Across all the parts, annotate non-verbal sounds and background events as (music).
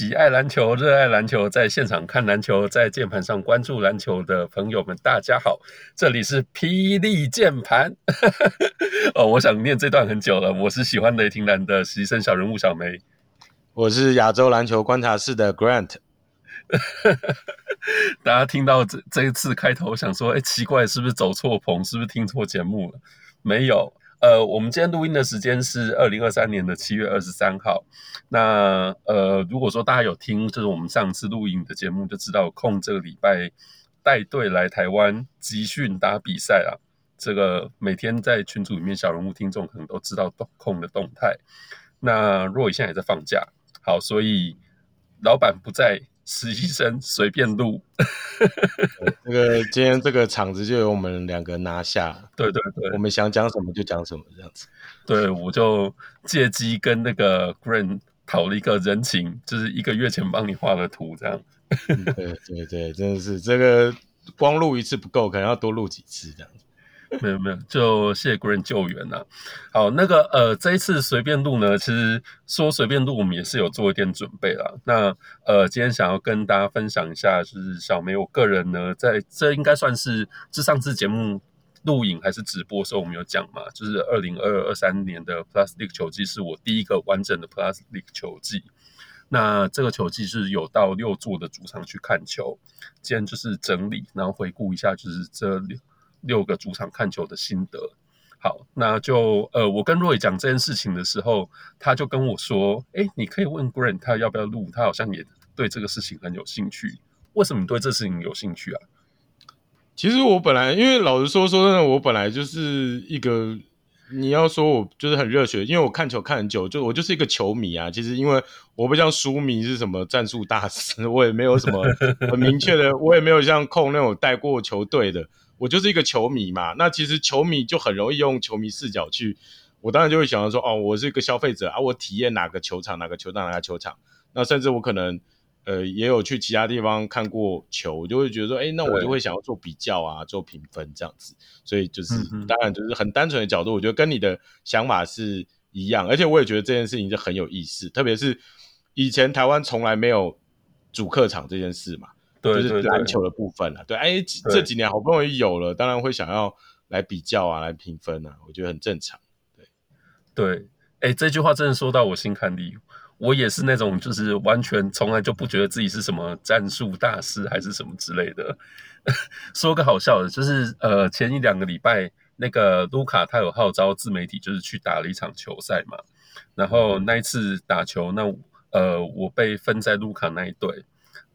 喜爱篮球、热爱篮球，在现场看篮球，在键盘上关注篮球的朋友们，大家好，这里是霹雳键盘。(laughs) 哦，我想念这段很久了。我是喜欢雷霆蓝的实习生小人物小梅，我是亚洲篮球观察室的 Grant。(laughs) 大家听到这这一次开头，想说，哎，奇怪，是不是走错棚？是不是听错节目了？没有。呃，我们今天录音的时间是二零二三年的七月二十三号。那呃，如果说大家有听，就是我们上次录影的节目，就知道空这个礼拜带队来台湾集训打比赛啊。这个每天在群组里面，小人物听众可能都知道空的动态。那若雨现在也在放假，好，所以老板不在。实习生随便录，这个今天这个场子就由我们两个拿下。对对对，我们想讲什么就讲什么，这样子。对，我就借机跟那个 Grant 讨了一个人情，就是一个月前帮你画的图，这样。对对对，真的是这个光录一次不够，可能要多录几次这样子。没有没有，就谢谢 Grant 救援呐、啊。好，那个呃，这一次随便录呢，其实说随便录，我们也是有做一点准备啦。那呃，今天想要跟大家分享一下，就是小梅我个人呢，在这应该算是这上次节目录影还是直播的时候，我们有讲嘛，就是二零二二三年的 Plus League 球季是我第一个完整的 Plus League 球季。那这个球季是有到六座的主场去看球，今天就是整理，然后回顾一下，就是这六。六个主场看球的心得，好，那就呃，我跟 Roy 讲这件事情的时候，他就跟我说，哎，你可以问 Grant 他要不要录，他好像也对这个事情很有兴趣。为什么你对这事情有兴趣啊？其实我本来，因为老实说说真的，我本来就是一个，你要说我就是很热血，因为我看球看很久，就我就是一个球迷啊。其实因为我不像书迷是什么战术大师，我也没有什么很明确的，(laughs) 我也没有像控那种带过球队的。我就是一个球迷嘛，那其实球迷就很容易用球迷视角去，我当然就会想到说，哦，我是一个消费者啊，我体验哪个球场，哪个球场，哪个球场，那甚至我可能，呃，也有去其他地方看过球，我就会觉得说，哎，那我就会想要做比较啊，做评分这样子，所以就是当然就是很单纯的角度，我觉得跟你的想法是一样，而且我也觉得这件事情就很有意思，特别是以前台湾从来没有主客场这件事嘛。对，就是篮球的部分了，对，哎，这几年好不容易有了，当然会想要来比较啊，来评分啊，我觉得很正常。对，对，哎，这句话真的说到我心坎里，我也是那种就是完全从来就不觉得自己是什么战术大师还是什么之类的。(laughs) 说个好笑的，就是呃，前一两个礼拜那个卢卡他有号召自媒体，就是去打了一场球赛嘛，然后那一次打球，那呃，我被分在卢卡那一队。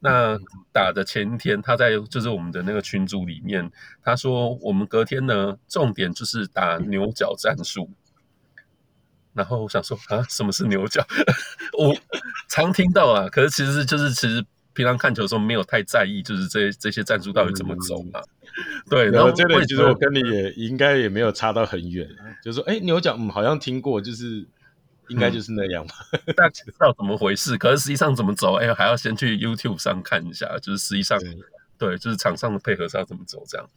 那打的前一天，他在就是我们的那个群组里面，他说我们隔天呢，重点就是打牛角战术。然后我想说啊，什么是牛角？(laughs) 我常听到啊，可是其实就是其实平常看球的时候没有太在意，就是这这些战术到底怎么走嘛。对，然后这里其实我跟你也应该也没有差到很远，就是说哎，牛角嗯好像听过，就是。应该就是那样吧，嗯，大家知道怎么回事，可是实际上怎么走，哎，还要先去 YouTube 上看一下，就是实际上，对，就是场上的配合是要怎么走这样。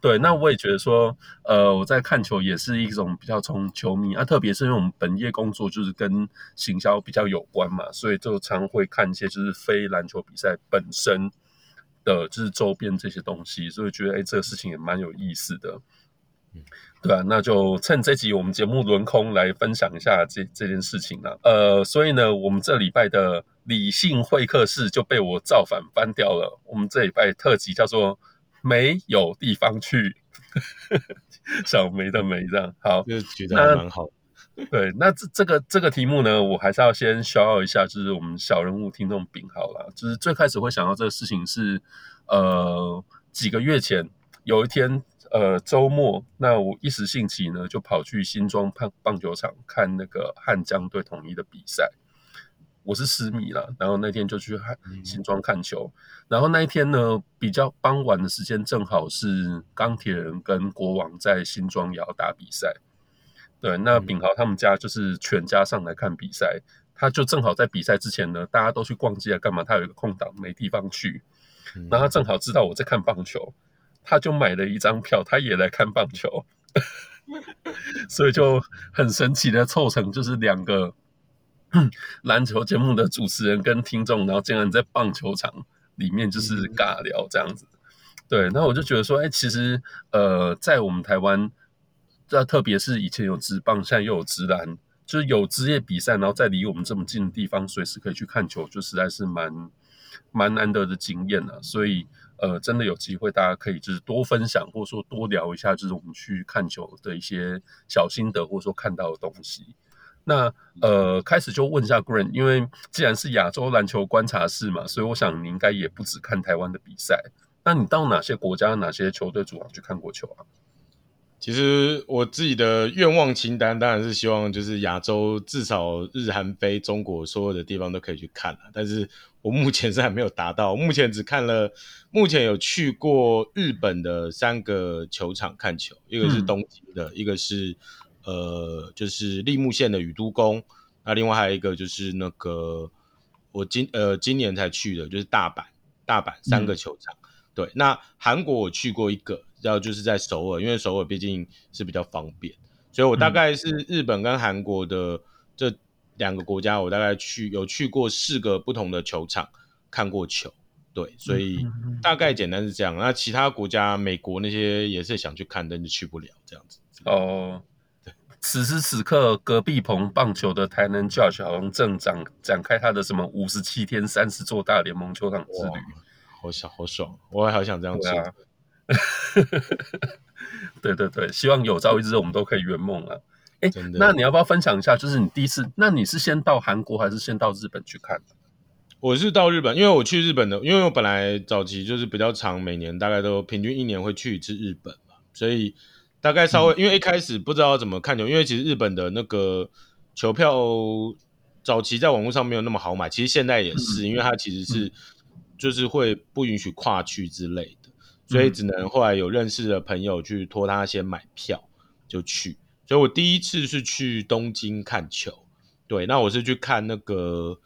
对，那我也觉得说，呃，我在看球也是一种比较从球迷啊，特别是因为我们本业工作就是跟行销比较有关嘛，所以就常会看一些就是非篮球比赛本身的就是周边这些东西，所以觉得哎，这个事情也蛮有意思的。对啊，那就趁这集我们节目轮空来分享一下这这件事情了。呃，所以呢，我们这礼拜的理性会客室就被我造反翻掉了。我们这礼拜特辑叫做“没有地方去”，(laughs) 小梅的梅这样。好，就觉得还蛮好。对，那这这个这个题目呢，我还是要先 shout out 一下，就是我们小人物听众饼好了。就是最开始会想到这个事情是，呃，几个月前有一天。呃，周末，那我一时兴起呢，就跑去新庄棒棒球场看那个汉江队统一的比赛。我是狮迷啦，然后那天就去汉新庄看球。然后那一天呢，比较傍晚的时间，正好是钢铁人跟国王在新庄也要打比赛。对，那炳豪他们家就是全家上来看比赛，他就正好在比赛之前呢，大家都去逛街啊，干嘛？他有一个空档，没地方去，然后他正好知道我在看棒球。他就买了一张票，他也来看棒球，(laughs) 所以就很神奇的凑成就是两个 (laughs) 篮球节目的主持人跟听众，然后竟然在棒球场里面就是尬聊这样子。对，那我就觉得说，哎，其实呃，在我们台湾，这特别是以前有职棒，现在又有职篮，就是有职业比赛，然后在离我们这么近的地方，随时可以去看球，就实在是蛮蛮难得的经验了。所以。呃，真的有机会，大家可以就是多分享，或者说多聊一下，就是我们去看球的一些小心得，或者说看到的东西。那呃，开始就问一下 Grant，因为既然是亚洲篮球观察室嘛，所以我想你应该也不只看台湾的比赛。那你到哪些国家、哪些球队主场去看过球啊？其实我自己的愿望清单当然是希望就是亚洲至少日韩非中国所有的地方都可以去看，但是。我目前是还没有达到，目前只看了，目前有去过日本的三个球场看球，一个是东京的，嗯、一个是呃就是立木县的宇都宫，那另外还有一个就是那个我今呃今年才去的，就是大阪，大阪三个球场，嗯、对，那韩国我去过一个，然后就是在首尔，因为首尔毕竟是比较方便，所以我大概是日本跟韩国的这。两个国家，我大概去有去过四个不同的球场看过球，对，所以大概简单是这样。那其他国家，美国那些也是想去看，但是去不了这样子。哦，对。此时此刻，隔壁棚棒球的台南 Judge 好像正展展开他的什么五十七天三十座大联盟球场之旅，好想好爽，我也好想这样做。对 (laughs) 对对，希望有朝一日我们都可以圆梦啊。哎，那你要不要分享一下？就是你第一次，那你是先到韩国还是先到日本去看？我是到日本，因为我去日本的，因为我本来早期就是比较长，每年大概都平均一年会去一次日本嘛，所以大概稍微，嗯、因为一开始不知道怎么看球，因为其实日本的那个球票早期在网络上没有那么好买，其实现在也是，嗯、因为它其实是就是会不允许跨区之类的，所以只能后来有认识的朋友去托他先买票就去。所以我第一次是去东京看球，对，那我是去看那个，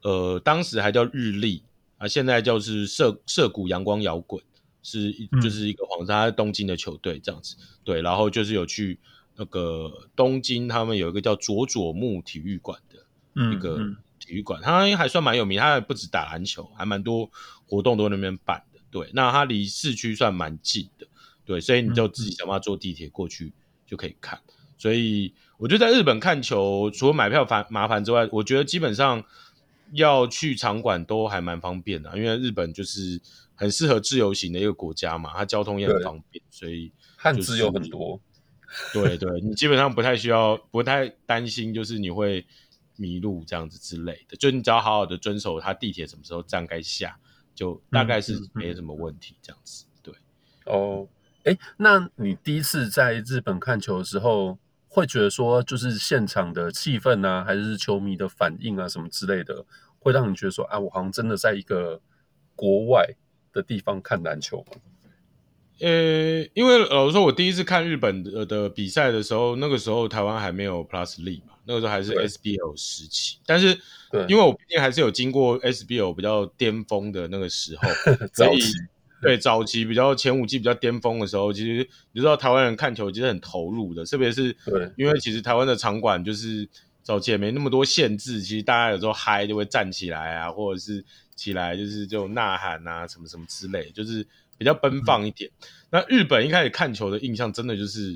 呃，当时还叫日立啊，现在就是涩涩谷阳光摇滚，是一就是一个黄沙东京的球队这样子，对，然后就是有去那个东京，他们有一个叫佐佐木体育馆的一个体育馆，它还算蛮有名，它还不止打篮球，还蛮多活动都在那边办的，对，那它离市区算蛮近的，对，所以你就自己想办法坐地铁过去。就可以看，所以我觉得在日本看球，除了买票烦麻烦之外，我觉得基本上要去场馆都还蛮方便的，因为日本就是很适合自由行的一个国家嘛，它交通也很方便，所以汉字有很多。对对，你基本上不太需要，不太担心，就是你会迷路这样子之类的，就你只要好好的遵守它地铁什么时候站该下，就大概是没什么问题这样子。对，哦。哎，那你第一次在日本看球的时候，会觉得说，就是现场的气氛啊，还是球迷的反应啊，什么之类的，会让你觉得说，啊，我好像真的在一个国外的地方看篮球吗？呃，因为老实说，我第一次看日本的的比赛的时候，那个时候台湾还没有 Plus League 嘛，那个时候还是 SBL 时期。但是，对因为我毕竟还是有经过 SBL 比较巅峰的那个时候，(laughs) 所以。对，早期比较前五季比较巅峰的时候，其实你知道台湾人看球其实很投入的，特别是对，因为其实台湾的场馆就是早期也没那么多限制，其实大家有时候嗨就会站起来啊，或者是起来就是这种呐喊啊，什么什么之类，就是比较奔放一点。嗯、那日本一开始看球的印象真的就是，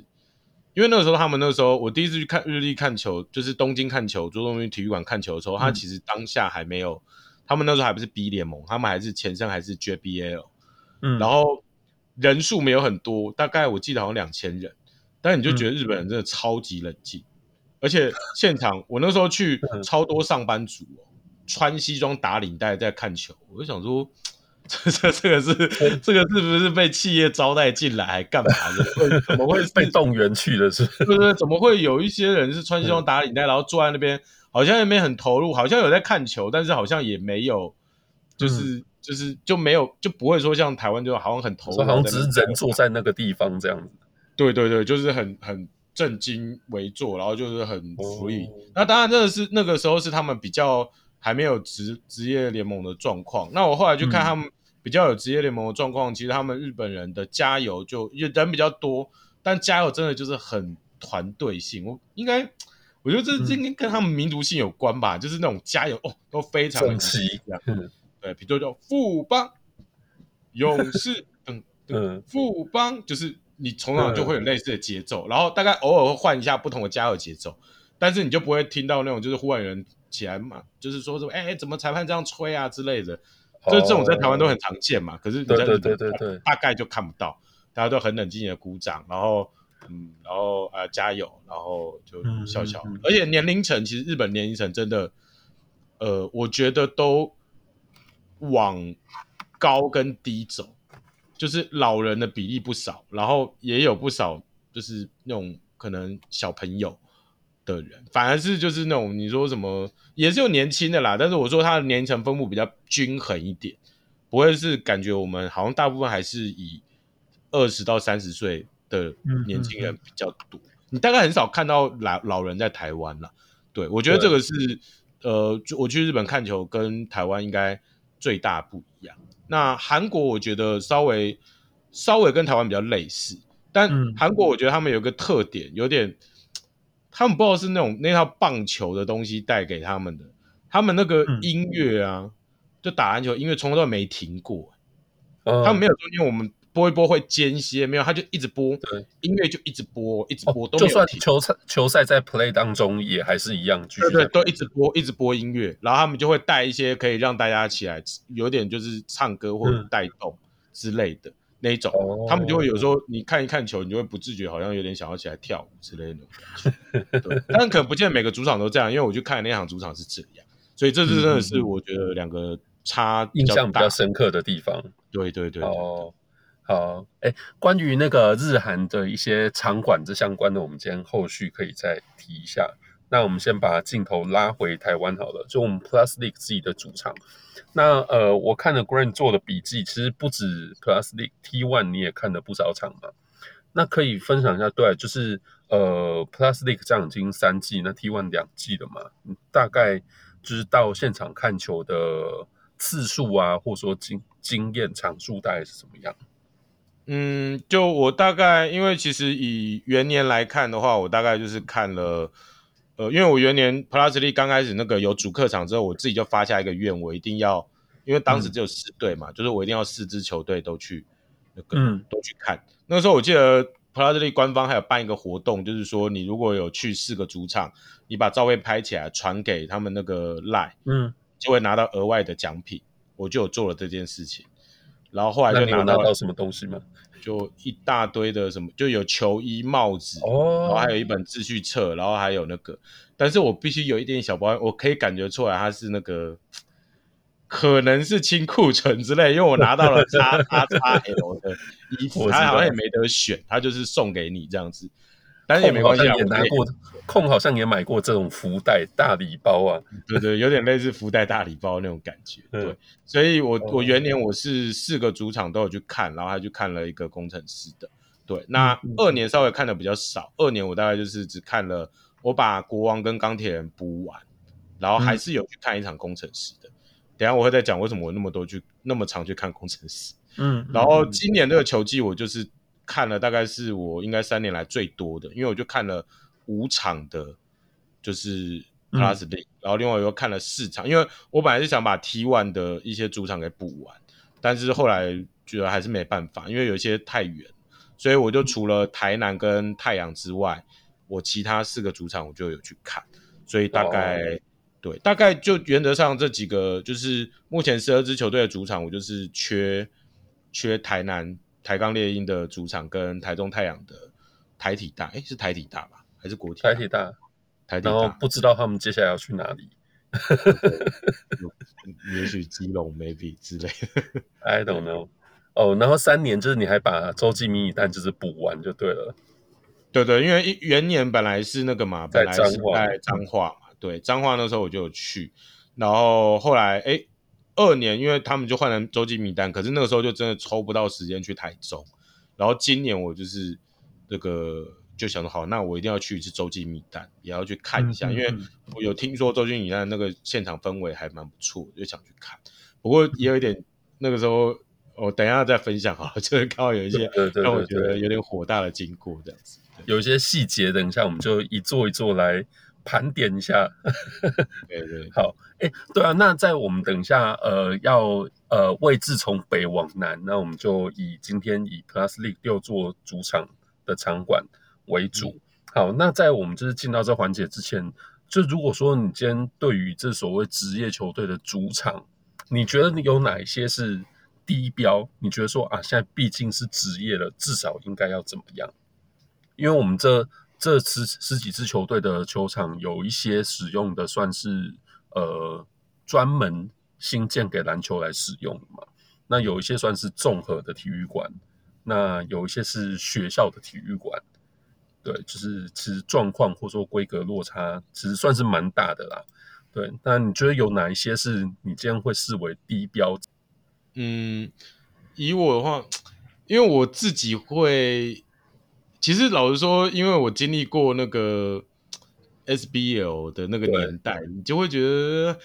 因为那个时候他们那个时候我第一次去看日立看球，就是东京看球，佐佐木体育馆看球的时候，他其实当下还没有，他们那时候还不是 B 联盟，他们还是前身还是 JBL。嗯，然后人数没有很多，大概我记得好像两千人，但你就觉得日本人真的超级冷静，嗯、而且现场我那时候去超多上班族、哦，嗯、穿西装打领带在看球，(laughs) 我就想说，(laughs) 这这这个是、嗯、这个是不是被企业招待进来还干嘛的？(laughs) 怎么会被动员去的是？对不对？怎么会有一些人是穿西装打领带，嗯、然后坐在那边，好像也没很投入，好像有在看球，但是好像也没有，就是。嗯就是就没有就不会说像台湾就好像很投入，好像只是人坐在那个地方这样子。对对对，就是很很正襟危坐，然后就是很 free。哦、那当然，那个是那个时候是他们比较还没有职职业联盟的状况。那我后来就看他们比较有职业联盟的状况，其实他们日本人的加油就人比较多，但加油真的就是很团队性。我应该，我觉得这这应该跟他们民族性有关吧，嗯、就是那种加油哦都非常的齐。嗯，(laughs) 对，比如说叫富邦勇士，嗯嗯，富邦就是你从小就会有类似的节奏，嗯、然后大概偶尔会换一下不同的加油节奏，但是你就不会听到那种就是忽然有人起来嘛，就是说什么哎怎么裁判这样吹啊之类的。就是这种在台湾都很常见嘛，可是你在日本大概就看不到，大家都很冷静的鼓掌，然后嗯，然后呃加油，然后就笑笑。而且年龄层其实日本年龄层真的，呃，我觉得都往高跟低走，就是老人的比例不少，然后也有不少就是那种可能小朋友。的人反而是就是那种你说什么也是有年轻的啦，但是我说他的年龄层分布比较均衡一点，不会是感觉我们好像大部分还是以二十到三十岁的年轻人比较多，嗯嗯嗯，你大概很少看到老老人在台湾啦。对，我觉得这个是呃，我去日本看球跟台湾应该最大不一样。那韩国我觉得稍微稍微跟台湾比较类似，但韩国我觉得他们有个特点，有点。他们不知道是那种那套棒球的东西带给他们的，他们那个音乐啊，嗯、就打篮球音乐从头到尾没停过，嗯、他们没有中间我们播一播会间歇，没有，他就一直播，对。音乐就一直播，一直播，哦、都。就算球赛球赛在 play 当中也还是一样，对对，都一直播，一直播音乐，然后他们就会带一些可以让大家起来，有点就是唱歌或者带动之类的。嗯那一种，哦、他们就会有时候你看一看球，你就会不自觉好像有点想要起来跳舞之类的。对，但可能不见得每个主场都这样，因为我去看那场主场是这样，所以这是真的是我觉得两个差印象比较深刻的地方。对对对，哦，好，哎、欸，关于那个日韩的一些场馆这相关的，我们今天后续可以再提一下。那我们先把镜头拉回台湾好了，就我们 Plus League 自己的主场。那呃，我看了 Grant 做的笔记，其实不止 Plus League T1，你也看了不少场嘛。那可以分享一下，对，就是呃 Plus League 这样已经三季，那 T One 两季了嘛？大概就是到现场看球的次数啊，或者说经经验场数大概是怎么样？嗯，就我大概，因为其实以元年来看的话，我大概就是看了。呃，因为我元年 Plus League 刚开始那个有主客场之后，我自己就发下一个愿，我一定要，因为当时只有四队嘛，嗯、就是我一定要四支球队都去那个、嗯、都去看。那个时候我记得 Plus League 官方还有办一个活动，就是说你如果有去四个主场，你把照片拍起来传给他们那个 Line，嗯，就会拿到额外的奖品。我就有做了这件事情，然后后来就拿到，拿到什么东西吗？就一大堆的什么，就有球衣、帽子，哦、然后还有一本秩序册，然后还有那个，但是我必须有一点小包，我可以感觉出来他是那个，可能是清库存之类，因为我拿到了叉叉叉 L 的衣服，他好像也没得选，他就是送给你这样子。但是也没关系啊，也拿过控好像也买过这种福袋大礼包啊，对对，有点类似福袋大礼包那种感觉。对，所以我我元年我是四个主场都有去看，然后还去看了一个工程师的。对，那二年稍微看的比较少，二年我大概就是只看了我把国王跟钢铁人补完，然后还是有去看一场工程师的。等下我会再讲为什么我那么多去那么常去看工程师。嗯，然后今年这个球季我就是。看了大概是我应该三年来最多的，因为我就看了五场的，就是 Plus League，、嗯、然后另外又看了四场，因为我本来是想把 T One 的一些主场给补完，但是后来觉得还是没办法，因为有一些太远，所以我就除了台南跟太阳之外，我其他四个主场我就有去看，所以大概、哦、对，大概就原则上这几个就是目前十二支球队的主场，我就是缺缺台南。台钢猎鹰的主场跟台中太阳的台体大，哎，是台体大吧？还是国体？台体大，台体大。然后不知道他们接下来要去哪里，(laughs) 也许基隆 maybe 之类的，I don't know。哦，然后三年就是你还把洲际迷你蛋就是补完就对了。对对，因为元年本来是那个嘛，本来是在彰化嘛，对，彰化那时候我就有去，然后后来哎。二年，因为他们就换成洲际米丹，可是那个时候就真的抽不到时间去台中。然后今年我就是这个就想说，好，那我一定要去一次洲际米丹，也要去看一下，嗯嗯嗯，因为我有听说洲际米丹那个现场氛围还蛮不错，就想去看。不过也有一点，那个时候我等一下再分享好了，(laughs) 就是刚好有一些让我觉得有点火大的经过这样子，有一些细节，等一下我们就一座一座来盘点一下。对，对对，(laughs) 好，哎，对啊，那在我们等一下呃要呃位置从北往南，那我们就以今天以 Plus League 六座主场的场馆为主。嗯、好，那在我们就是进到这环节之前，就如果说你今天对于这所谓职业球队的主场，你觉得你有哪一些是低标？你觉得说啊，现在毕竟是职业了，至少应该要怎么样？因为我们这这十十几支球队的球场，有一些使用的算是呃专门新建给篮球来使用的嘛，那有一些算是综合的体育馆，那有一些是学校的体育馆，对，就是其实状况或者说规格落差，其实算是蛮大的啦。对，那你觉得有哪一些是你这样会视为低标？嗯，以我的话，因为我自己会，其实老实说，因为我经历过那个 SBL 的那个年代，你就会觉得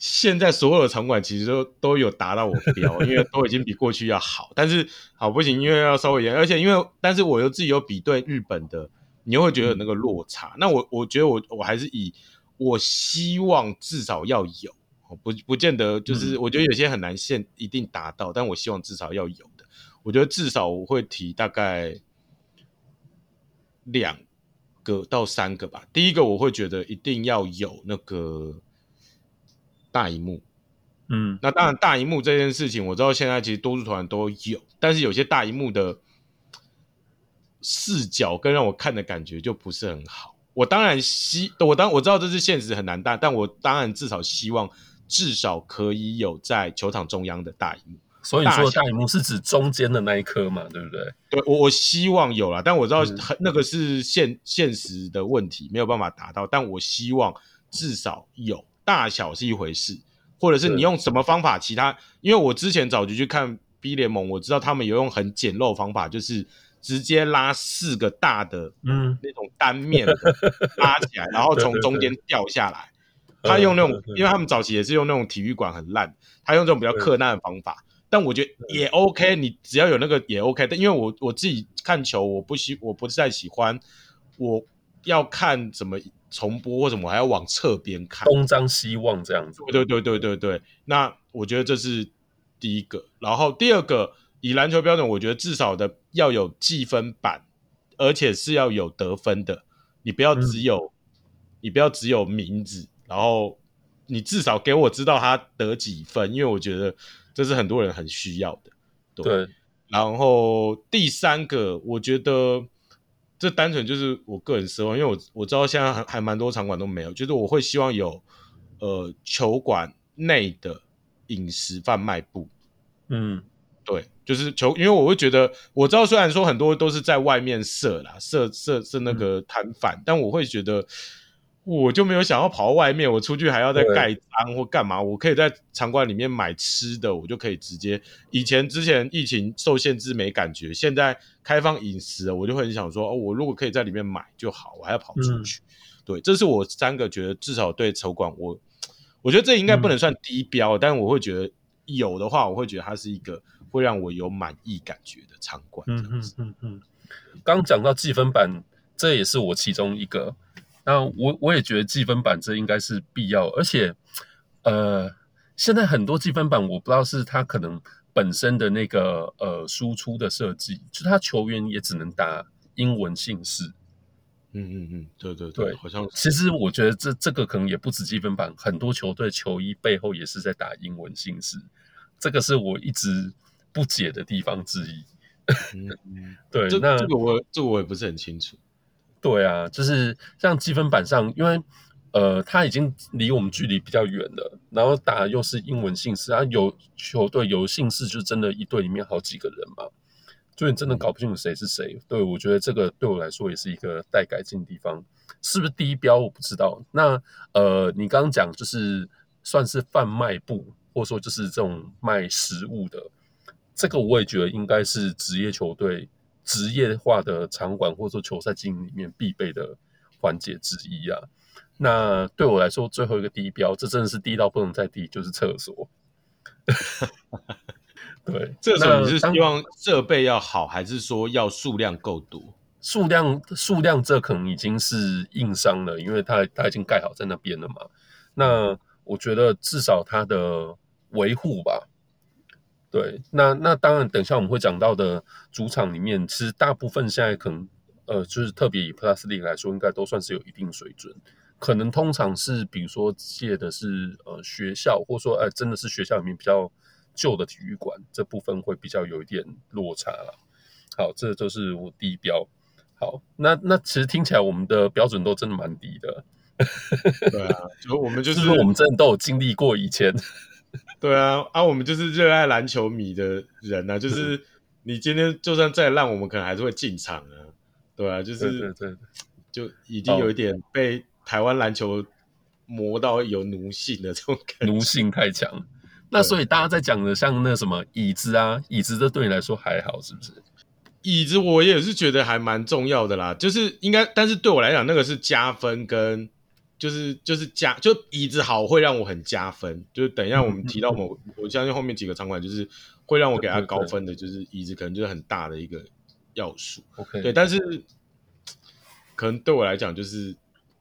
现在所有的场馆其实都都有达到我标，(laughs) 因为都已经比过去要好。但是好不行，因为要稍微严，而且因为但是我又自己有比对日本的，你又会觉得有那个落差。嗯、那我我觉得我我还是以我希望至少要有。不不见得，就是我觉得有些很难现一定达到，嗯、但我希望至少要有的。我觉得至少我会提大概两个到三个吧。第一个我会觉得一定要有那个大荧幕，嗯，那当然大荧幕这件事情我知道现在其实多数团都有，但是有些大荧幕的视角跟让我看的感觉就不是很好。我当然希我当我知道这是现实很难，但但我当然至少希望。至少可以有在球场中央的大荧幕，所以你说的大荧幕是指中间的那一颗嘛，对不对？对，我我希望有啦，但我知道很那个是现、嗯、现实的问题，没有办法达到。但我希望至少有，大小是一回事，或者是你用什么方法？其他，因为我之前早就去看 B 联盟，我知道他们有用很简陋方法，就是直接拉四个大的，嗯，那种单面拉起来，然后从中间掉下来。他用那种，因为他们早期也是用那种体育馆很烂，他用这种比较克难的方法，但我觉得也 OK，你只要有那个也 OK。但因为我我自己看球，我不喜，我不太喜欢，我要看怎么重播或什么，我还要往侧边看，东张西望这样子。对对对对对，那我觉得这是第一个，然后第二个，以篮球标准，我觉得至少的要有计分板，而且是要有得分的，你不要只有，嗯、你不要只有名字。然后你至少给我知道他得几分，因为我觉得这是很多人很需要的。对。对，然后第三个，我觉得这单纯就是我个人奢望，因为我我知道现在还还蛮多场馆都没有，就是我会希望有呃球馆内的饮食贩卖部。嗯，对，就是球，因为我会觉得我知道虽然说很多都是在外面设啦，设设设那个摊贩，嗯、但我会觉得。我就没有想要跑到外面，我出去还要再盖章或干嘛？我可以在场馆里面买吃的，我就可以直接。以前之前疫情受限制没感觉，现在开放饮食了，我就会很想说，哦，我如果可以在里面买就好，我还要跑出去。嗯、对，这是我三个觉得至少对球馆，我我觉得这应该不能算低标，嗯、但我会觉得有的话，我会觉得它是一个会让我有满意感觉的场馆。嗯嗯嗯嗯。刚讲到计分板，这也是我其中一个。那我我也觉得计分板这应该是必要，而且，呃，现在很多计分板我不知道是它可能本身的那个呃输出的设计，就他球员也只能打英文姓氏。嗯嗯嗯，对对对，对好像其实我觉得这这个可能也不止积分板，很多球队球衣背后也是在打英文姓氏，这个是我一直不解的地方之一。嗯嗯，(laughs) 对，这那这个我这个我也不是很清楚。对啊，就是像积分板上，因为呃，他已经离我们距离比较远了，然后打又是英文姓氏啊，有球队有姓氏，就真的一队里面好几个人嘛，所以你真的搞不清楚谁是谁。对，我觉得这个对我来说也是一个待改进的地方，是不是第一标我不知道。那呃，你刚刚讲就是算是贩卖部，或者说就是这种卖食物的，这个我也觉得应该是职业球队。职业化的场馆或者说球赛经营里面必备的环节之一啊。那对我来说，最后一个低标，这真的是低到不能再低，就是厕所。(laughs) 对，这个时候你是希望设备要好，还是说要数量够多？数量数量这可能已经是硬伤了，因为它它已经盖好在那边了嘛。那我觉得至少它的维护吧。对，那那当然，等一下我们会讲到的主场里面，其实大部分现在可能呃，就是特别以 Plus League 来说，应该都算是有一定水准。可能通常是比如说借的是呃学校，或者说哎、呃、真的是学校里面比较。旧的体育馆这部分会比较有一点落差了。好，这就是我第一标。好，那那其实听起来我们的标准都真的蛮低的。对啊，就我们就是，是，是我们真的都有经历过以前。对啊，啊，我们就是热爱篮球迷的人啊，就是你今天就算再烂，我们可能还是会进场啊。对啊，就是对对对，就已经有一点被台湾篮球磨到有奴性的这种感觉，奴性太强。那所以大家在讲的像那什么椅子啊，椅子这对你来说还好是不是？椅子我也是觉得还蛮重要的啦，就是应该，但是对我来讲那个是加分跟就是就是加就椅子好会让我很加分，就是等一下我们提到某，嗯、我相信后面几个场馆就是会让我给他高分的，就是椅子可能就是很大的一个要素。OK，对，但是可能对我来讲就是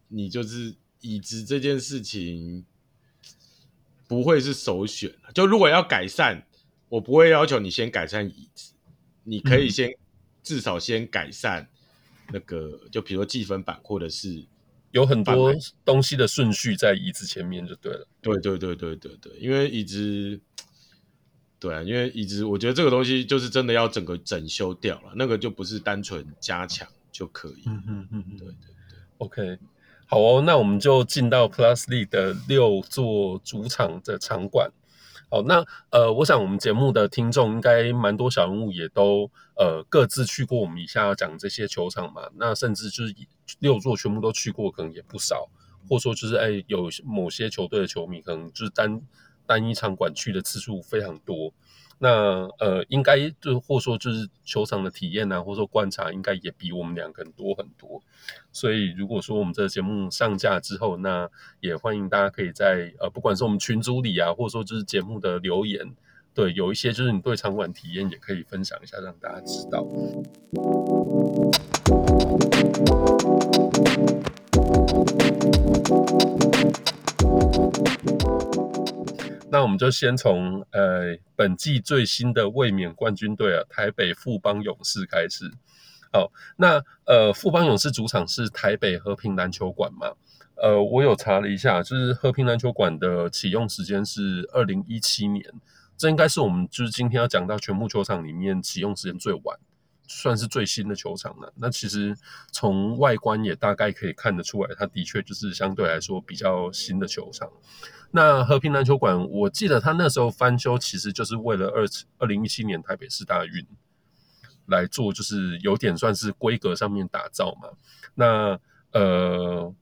你就是椅子这件事情。不会是首选。就如果要改善，我不会要求你先改善椅子，你可以先、嗯、至少先改善那个，就比如说计分板，或者是有很多东西的顺序在椅子前面就对了。对对对对对对，因为椅子，对啊，因为椅子，我觉得这个东西就是真的要整个整修掉了，那个就不是单纯加强就可以。嗯嗯嗯，对对对，OK。好哦，那我们就进到 Plus League 的六座主场的场馆。哦，那呃，我想我们节目的听众应该蛮多小人物也都呃各自去过我们以下要讲这些球场嘛。那甚至就是六座全部都去过，可能也不少。或者说就是哎、有某些球队的球迷可能就是单单一场馆去的次数非常多。那呃，应该就或者说就是球场的体验啊，或者说观察，应该也比我们两个人多很多。所以如果说我们这个节目上架之后，那也欢迎大家可以在呃，不管是我们群组里啊，或者说就是节目的留言，对，有一些就是你对场馆体验也可以分享一下，让大家知道。那我们就先从呃本季最新的卫冕冠军队啊，台北富邦勇士开始。好，那呃富邦勇士主场是台北和平篮球馆嘛？呃，我有查了一下，就是和平篮球馆的启用时间是二零一七年，这应该是我们就是今天要讲到全部球场里面启用时间最晚，算是最新的球场了。那其实从外观也大概可以看得出来，它的确就是相对来说比较新的球场。那和平篮球馆，我记得他那时候翻修，其实就是为了二二零一七年台北市大运来做，就是有点算是规格上面打造嘛。那呃，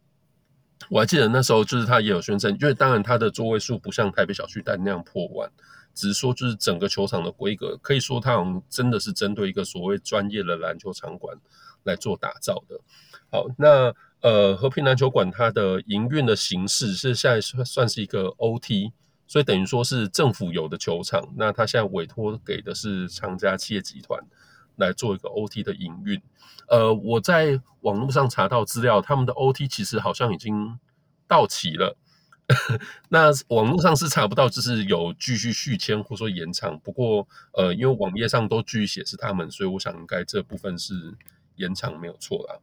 我还记得那时候就是他也有宣称，因为当然他的座位数不像台北小巨蛋那样破万，只是说就是整个球场的规格，可以说他好像真的是针对一个所谓专业的篮球场馆来做打造的。好，那。呃，和平篮球馆它的营运的形式是现在算算是一个 OT，所以等于说是政府有的球场，那它现在委托给的是长嘉企业集团来做一个 OT 的营运。呃，我在网络上查到资料，他们的 OT 其实好像已经到期了。(laughs) 那网络上是查不到，就是有继续续签或说延长。不过，呃，因为网页上都继续写是他们，所以我想应该这部分是延长没有错啦。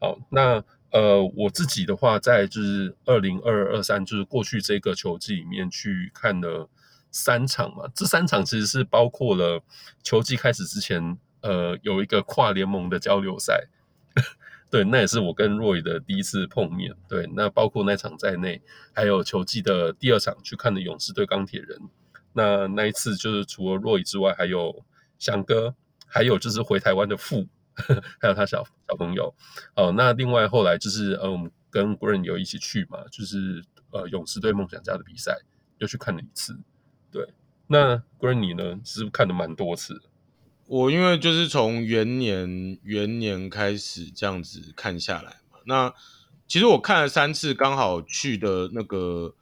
好，那。呃，我自己的话，在就是二零二二三，就是过去这个球季里面去看了三场嘛。这三场其实是包括了球季开始之前，呃，有一个跨联盟的交流赛。(laughs) 对，那也是我跟若雨的第一次碰面。对，那包括那场在内，还有球季的第二场去看的勇士对钢铁人。那那一次就是除了若雨之外，还有翔哥，还有就是回台湾的富。还有他小小朋友，哦，那另外后来就是呃，我们跟 Green 有一起去嘛，就是呃勇士对梦想家的比赛，又去看了一次。对，那 Green 你呢，是不是看了蛮多次？我因为就是从元年元年开始这样子看下来嘛，那其实我看了三次，刚好去的那个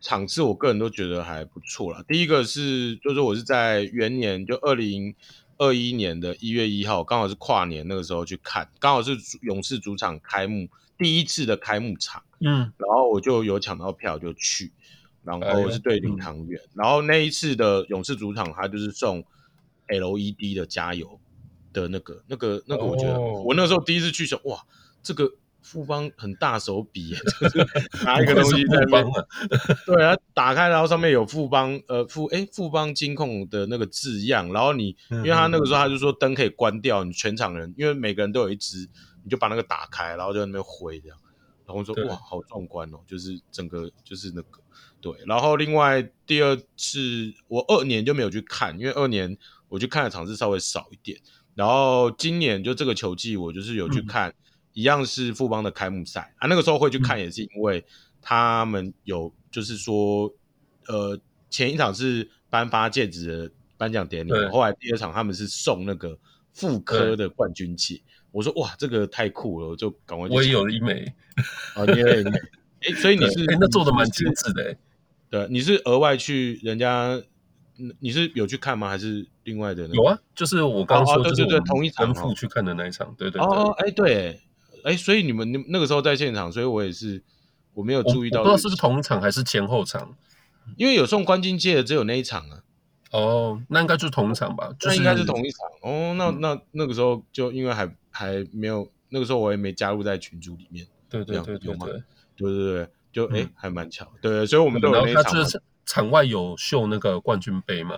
场次我个人都觉得还不错啦。第一个是，就是我是在元年，就二零二一年的一月一号，刚好是跨年那个时候去看，刚好是勇士主场开幕第一次的开幕场，嗯，然后我就有抢到票就去，然后是对领航员，然后那一次的勇士主场他就是送 LED 的加油的那个那个那个，我觉得、哦、我那时候第一次去想，哇，这个。富邦很大手笔，就 (laughs) 是拿一个东西在那边，啊、(laughs) 对啊，打开然后上面有富邦呃富哎富邦金控的那个字样，然后你因为他那个时候他就说灯可以关掉，你全场人因为每个人都有一支，你就把那个打开，然后就在那边挥这样，然后说哇好壮观哦，就是整个就是那个对，然后另外第二次我二年就没有去看，因为二年我去看的场次稍微少一点，然后今年就这个球季我就是有去看。嗯一样是富邦的开幕赛啊，那个时候会去看，也是因为他们有，就是说，嗯、呃，前一场是颁发戒指的颁奖典礼，后来第二场他们是送那个妇科的冠军戒，我说哇，这个太酷了，我就赶快去。我也有一枚啊，你也有一枚，哎，所以你是那做的蛮精致的，对，你是额外去人家，你是有去看吗？还是另外的、那个？有啊，就是我刚刚说，就是对同一场跟父去看的那一场，对对对，哦，哎，对。哎，所以你们那那个时候在现场，所以我也是我没有注意到，不知道是不是同一场还是前后场，因为有送冠军戒的只有那一场啊。哦，那应该就是同一场吧？那应该是同一场。哦，那那那个时候就因为还还没有，那个时候我也没加入在群组里面。对对对对对对对，就哎还蛮巧。对，所以我们都有那一场。他是场外有秀那个冠军杯嘛？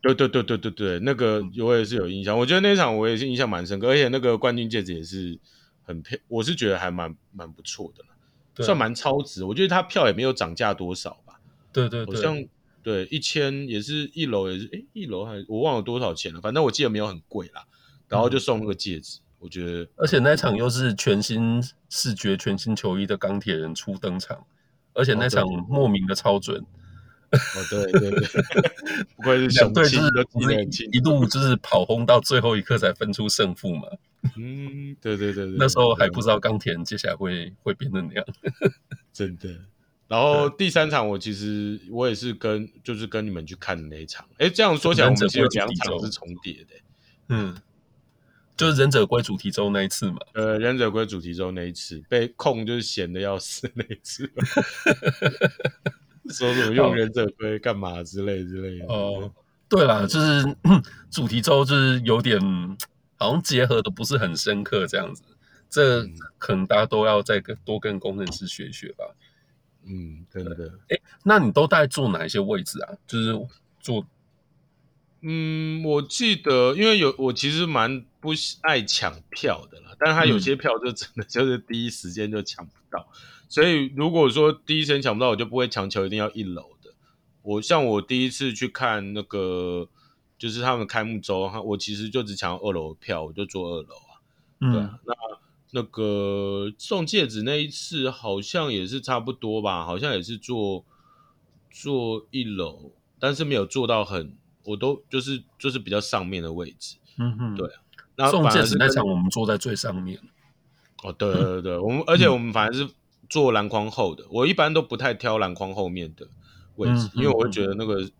对对对对对对，那个我也是有印象。我觉得那场我也是印象蛮深刻，而且那个冠军戒指也是。很漂，我是觉得还蛮蛮不错的了，算蛮超值。我觉得他票也没有涨价多少吧？对对对，好像对一千也是一楼也是，哎，一楼还我忘了多少钱了，反正我记得没有很贵啦。然后就送那个戒指，嗯、我觉得，而且那场又是全新视觉、全新球衣的钢铁人初登场，而且那场莫名的超准。哦，对对对，不愧是两队就是一路就是跑轰到最后一刻才分出胜负嘛。(laughs) 嗯，对对对对，那时候还不知道钢铁人接下来会会变成那样，(laughs) 真的。然后第三场我其实我也是跟就是跟你们去看的那一场，哎，这样说起来我们其实有两场是重叠的。嗯，就是忍者龟主题周那一次嘛。呃，忍者龟主题周那一次被控就是闲的要死那一次。(laughs) 说什么用忍者龟干嘛之类之类的。哦，对啦，就是 (clears throat) 主题周就是有点。好像结合的不是很深刻，这样子，这可能大家都要再跟多跟工程师学学吧。嗯，真的。哎，那你都大概坐哪一些位置啊？就是坐，嗯，我记得，因为有我其实蛮不爱抢票的啦，但是他有些票就真的就是第一时间就抢不到，嗯、所以如果说第一时间抢不到，我就不会强求一定要一楼的。我像我第一次去看那个。就是他们开幕周，我其实就只抢二楼票，我就坐二楼啊。嗯，对啊，那那个送戒指那一次好像也是差不多吧，好像也是坐坐一楼，但是没有坐到很，我都就是就是比较上面的位置。嗯哼，对啊。那送戒指那场我们坐在最上面。哦，对对对，我们而且我们反而是坐篮筐后的，我一般都不太挑篮筐后面的位置，因为我会觉得那个。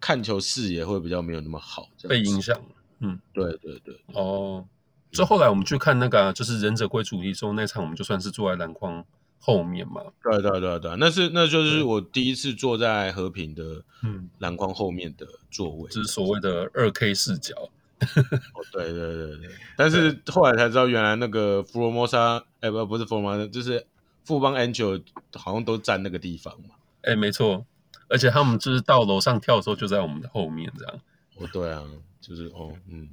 看球视野会比较没有那么好，被影响。嗯，对对对。哦，所以后来我们去看那个、啊，就是忍者龟主题周那场，我们就算是坐在篮筐后面嘛。对对对对，那是那就是我第一次坐在和平的嗯篮筐后面的座位，就是所谓的二 K 视角。哦，对对对对。但是后来才知道，原来那个福罗摩沙，哎不不是福罗摩沙，就是富邦 Angel 好像都站那个地方嘛。哎，没错。而且他们就是到楼上跳的时候，就在我们的后面，这样。哦，对啊，就是哦，嗯，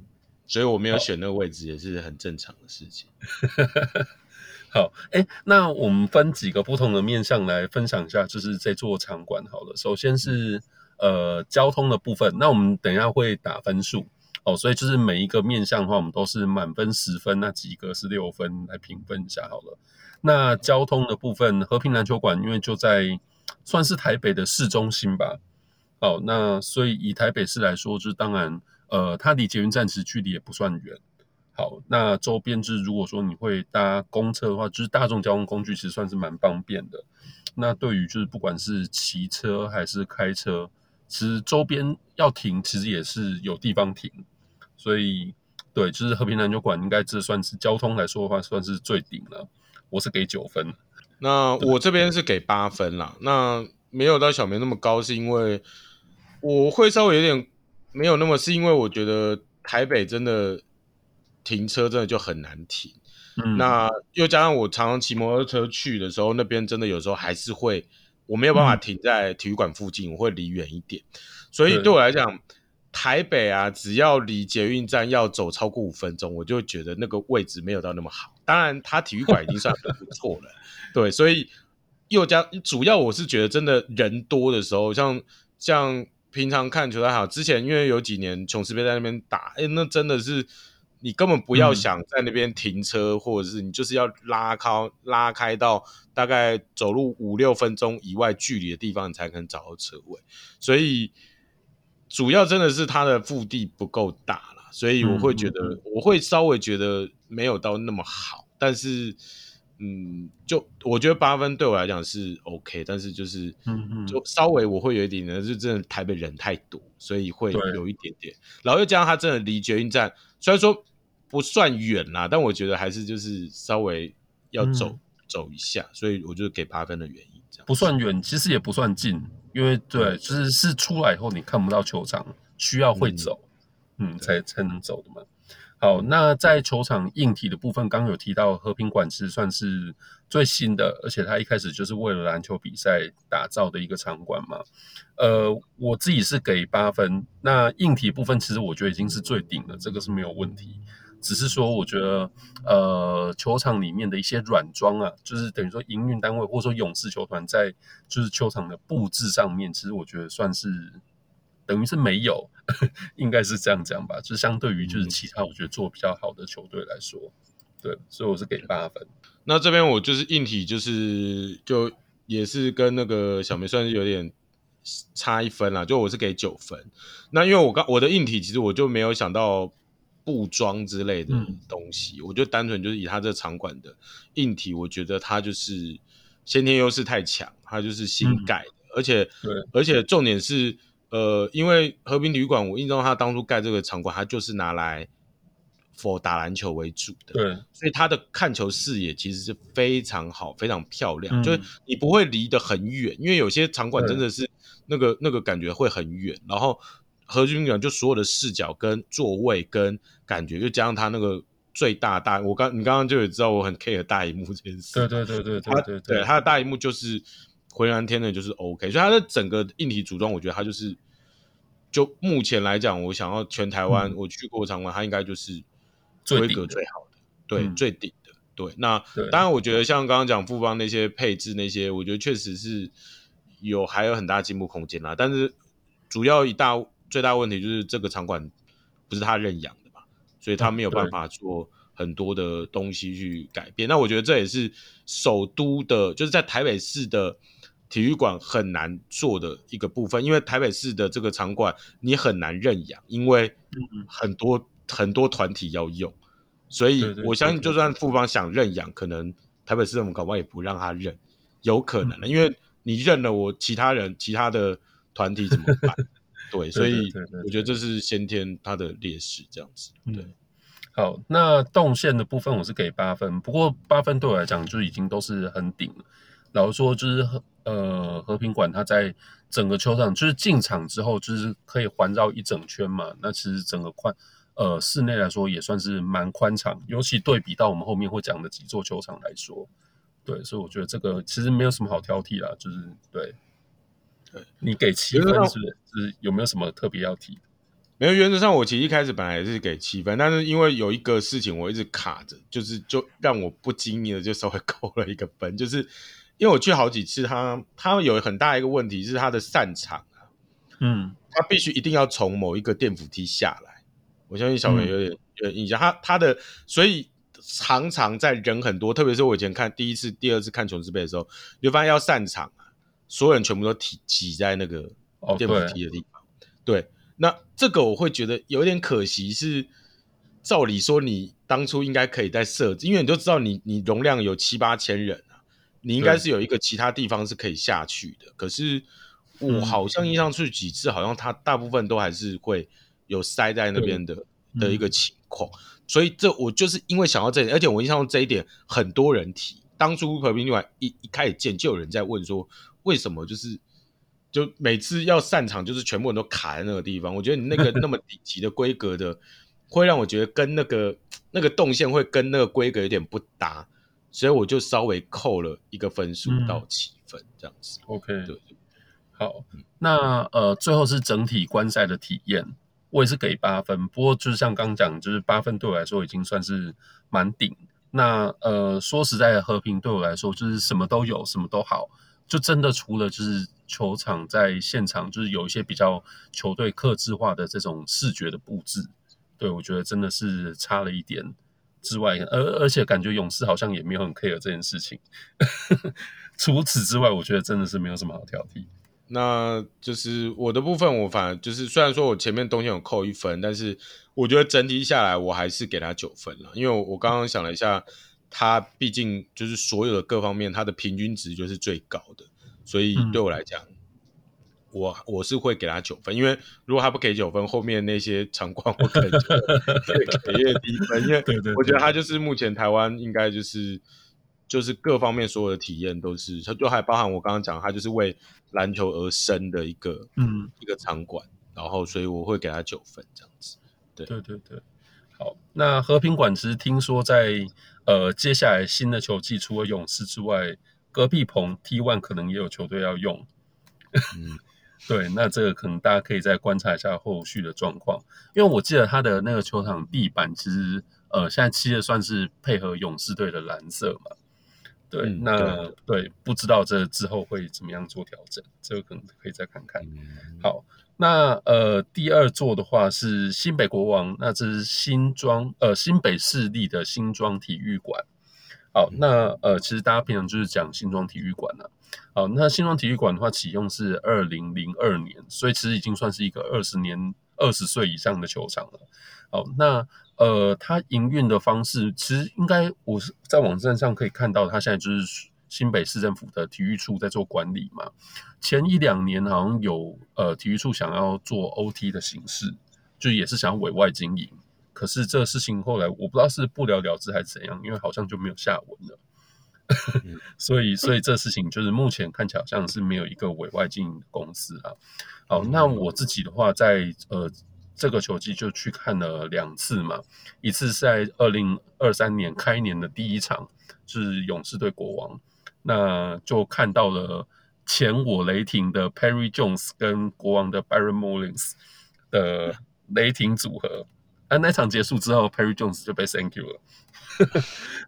所以我没有选那个位置，也是很正常的事情。(laughs) 好，哎、欸，那我们分几个不同的面向来分享一下，就是这座场馆。好了，首先是呃交通的部分，那我们等一下会打分数哦，所以就是每一个面向的话，我们都是满分十分，那几个是六分来评分一下好了。那交通的部分，和平篮球馆因为就在。算是台北的市中心吧，好，那所以以台北市来说，就是当然，呃，它离捷运站其实距离也不算远。好，那周边就是如果说你会搭公车的话，就是大众交通工具其实算是蛮方便的。那对于就是不管是骑车还是开车，其实周边要停，其实也是有地方停。所以，对，就是和平篮球馆应该这算是交通来说的话，算是最顶了。我是给九分。那我这边是给八分啦。那没有到小梅那么高，是因为我会稍微有点没有那么，是因为我觉得台北真的停车真的就很难停。嗯，那又加上我常常骑摩托车去的时候，那边真的有时候还是会我没有办法停在体育馆附近，嗯，我会离远一点。所以对我来讲，台北啊，只要离捷运站要走超过五分钟，我就觉得那个位置没有到那么好。当然，它体育馆已经算很不错了。对，所以又加主要我是觉得真的人多的时候，像像平常看球还好，之前因为有几年琼斯杯在那边打，哎，那真的是。你根本不要想在那边停车，嗯，或者是你就是要拉开拉开到大概走路五六分钟以外距离的地方，你才可能找到车位。所以主要真的是它的腹地不够大啦，所以我会觉得，嗯，我会稍微觉得没有到那么好。但是，嗯，就我觉得八分对我来讲是 OK，但是就是，嗯嗯，就稍微我会有一点呢，就真的台北人太多，所以会有一点点。然后又加上它真的离捷运站，虽然说。不算远啦，但我觉得还是就是稍微要走、嗯、走一下，所以我就给八分的原因。这样不算远，其实也不算近，因为对，嗯、就是是出来以后你看不到球场，需要会走，嗯，嗯才才能走的嘛。好，那在球场硬体的部分，刚刚有提到和平馆其实算是最新的，而且它一开始就是为了篮球比赛打造的一个场馆嘛。呃，我自己是给八分。那硬体部分其实我觉得已经是最顶了，这个是没有问题。只是说，我觉得，呃，球场里面的一些软装啊，就是等于说营运单位或者说勇士球团在就是球场的布置上面，其实我觉得算是等于是没有，(laughs) 应该是这样讲吧。就相对于就是其他我觉得做比较好的球队来说，对，所以我是给八分。那这边我就是硬体，就是就也是跟那个小梅算是有点差一分啦，就我是给九分。那因为我刚我的硬体其实我就没有想到。布装之类的东西，嗯、我就单纯就是以他这场馆的硬体，我觉得它就是先天优势太强，它就是新盖的，嗯、而且，而且重点是，呃，因为和平体育馆，我印象中他当初盖这个场馆，他就是拿来 for 打篮球为主的，对，所以他的看球视野其实是非常好，非常漂亮，嗯、就是你不会离得很远，因为有些场馆真的是那个那个感觉会很远，然后。和平馆就所有的视角跟座位跟感觉，就加上他那个最大大，我刚你刚刚就有知道我很 care 大荧幕这件事。对对对对。对对对，它的大荧幕就是浑然天的，就是 OK，所以它的整个硬体组装，我觉得它就是就目前来讲，我想要全台湾、嗯、我去过场馆，它应该就是规格最好的，对、嗯、最顶的。对，那当然我觉得像刚刚讲富邦那些配置那些，我觉得确实是有还有很大进步空间啦，但是主要一大。最大问题就是这个场馆不是他认养的嘛，所以他没有办法做很多的东西去改变。那我觉得这也是首都的，就是在台北市的体育馆很难做的一个部分，因为台北市的这个场馆你很难认养，因为很多很多团体要用，所以我相信就算富邦想认养，可能台北市政府搞不好也不让他认，有可能的，因为你认了我，其他人其他的团体怎么办？(laughs) 对，所以我觉得这是先天它的劣势，这样子。对，嗯、好，那动线的部分我是给八分，不过八分对我来讲就已经都是很顶了。老实说，就是呃和平馆它在整个球场，就是进场之后就是可以环绕一整圈嘛。那其实整个宽呃室内来说也算是蛮宽敞，尤其对比到我们后面会讲的几座球场来说，对，所以我觉得这个其实没有什么好挑剔啦，就是对。对你给七分是不是？是有没有什么特别要提？没有，原则上我其实一开始本来也是给七分，但是因为有一个事情我一直卡着，就是就让我不经意的就稍微 (laughs) 扣了一个分，就是因为我去好几次他，他他有很大一个问题是他的散场啊，嗯，他必须一定要从某一个电扶梯下来。我相信小梅有点、嗯、有点印象，他他的所以常常在人很多，特别是我以前看第一次、第二次看琼斯杯的时候，你就发现要散场。所有人全部都挤挤在那个电扶梯的地方，哦、对，对，那这个我会觉得有点可惜。是照理说，你当初应该可以再设置，因为你就知道你你容量有七八千人啊，你应该是有一个其他地方是可以下去的。可是我好像印象去几次，好像它大部分都还是会有塞在那边的的一个情况。所以这我就是因为想到这一点，而且我印象中这一点很多人提。当初和平旅馆一一开始建，就有人在问说，为什么就是就每次要散场，就是全部人都卡在那个地方？我觉得你那个 (laughs) 那么顶级的规格的，会让我觉得跟那个那个动线会跟那个规格有点不搭，所以我就稍微扣了一个分数到七分这样子。嗯、OK，对，好，那呃最后是整体观赛的体验，我也是给八分。不过就是像刚讲，就是八分对我来说已经算是蛮顶。那呃，说实在的，和平对我来说就是什么都有，什么都好，就真的除了就是球场在现场，就是有一些比较球队克制化的这种视觉的布置，对，我觉得真的是差了一点之外，而而且感觉勇士好像也没有很 care 这件事情。(laughs) 除此之外，我觉得真的是没有什么好挑剔。那就是我的部分，我反而就是虽然说我前面东西有扣一分，但是我觉得整体下来我还是给他九分了，因为我刚刚想了一下，他毕竟就是所有的各方面，他的平均值就是最高的，所以对我来讲，嗯、我我是会给他九分，因为如果他不给九分，后面那些场馆我可能就会给越低分，因为我觉得他就是目前台湾应该就是。就是各方面所有的体验都是，他就还包含我刚刚讲，他就是为篮球而生的一个，嗯，一个场馆，然后所以我会给他九分这样子。对对对对，好，那和平馆其实听说在呃接下来新的球季，除了勇士之外，隔壁棚 T One 可能也有球队要用。(laughs) 嗯，对，那这个可能大家可以再观察一下后续的状况，因为我记得他的那个球场地板其实呃现在漆的算是配合勇士队的蓝色嘛。对，嗯、那对，对，不知道这之后会怎么样做调整，这个可能可以再看看。嗯、好，那呃，第二座的话是新北国王，那这是新庄呃新北市立的新庄体育馆。好，那呃，其实大家平常就是讲新庄体育馆了、啊。好，那新庄体育馆的话启用是二零零二年，所以其实已经算是一个二十年、二十岁以上的球场了。好，那。呃，它营运的方式其实应该我是在网站上可以看到，它现在就是新北市政府的体育处在做管理嘛。前一两年好像有呃体育处想要做 OT 的形式，就也是想要委外经营，可是这个事情后来我不知道是不了了之还是怎样，因为好像就没有下文了。(laughs) 所以，所以这事情就是目前看起来好像是没有一个委外经营的公司啊。好，那我自己的话在呃。这个球季就去看了两次嘛，一次是在二零二三年开年的第一场，是勇士对国王，那就看到了前我雷霆的 Perry Jones 跟国王的 Byron Mullins 的雷霆组合，啊，那场结束之后，Perry Jones 就被 Thank you 了，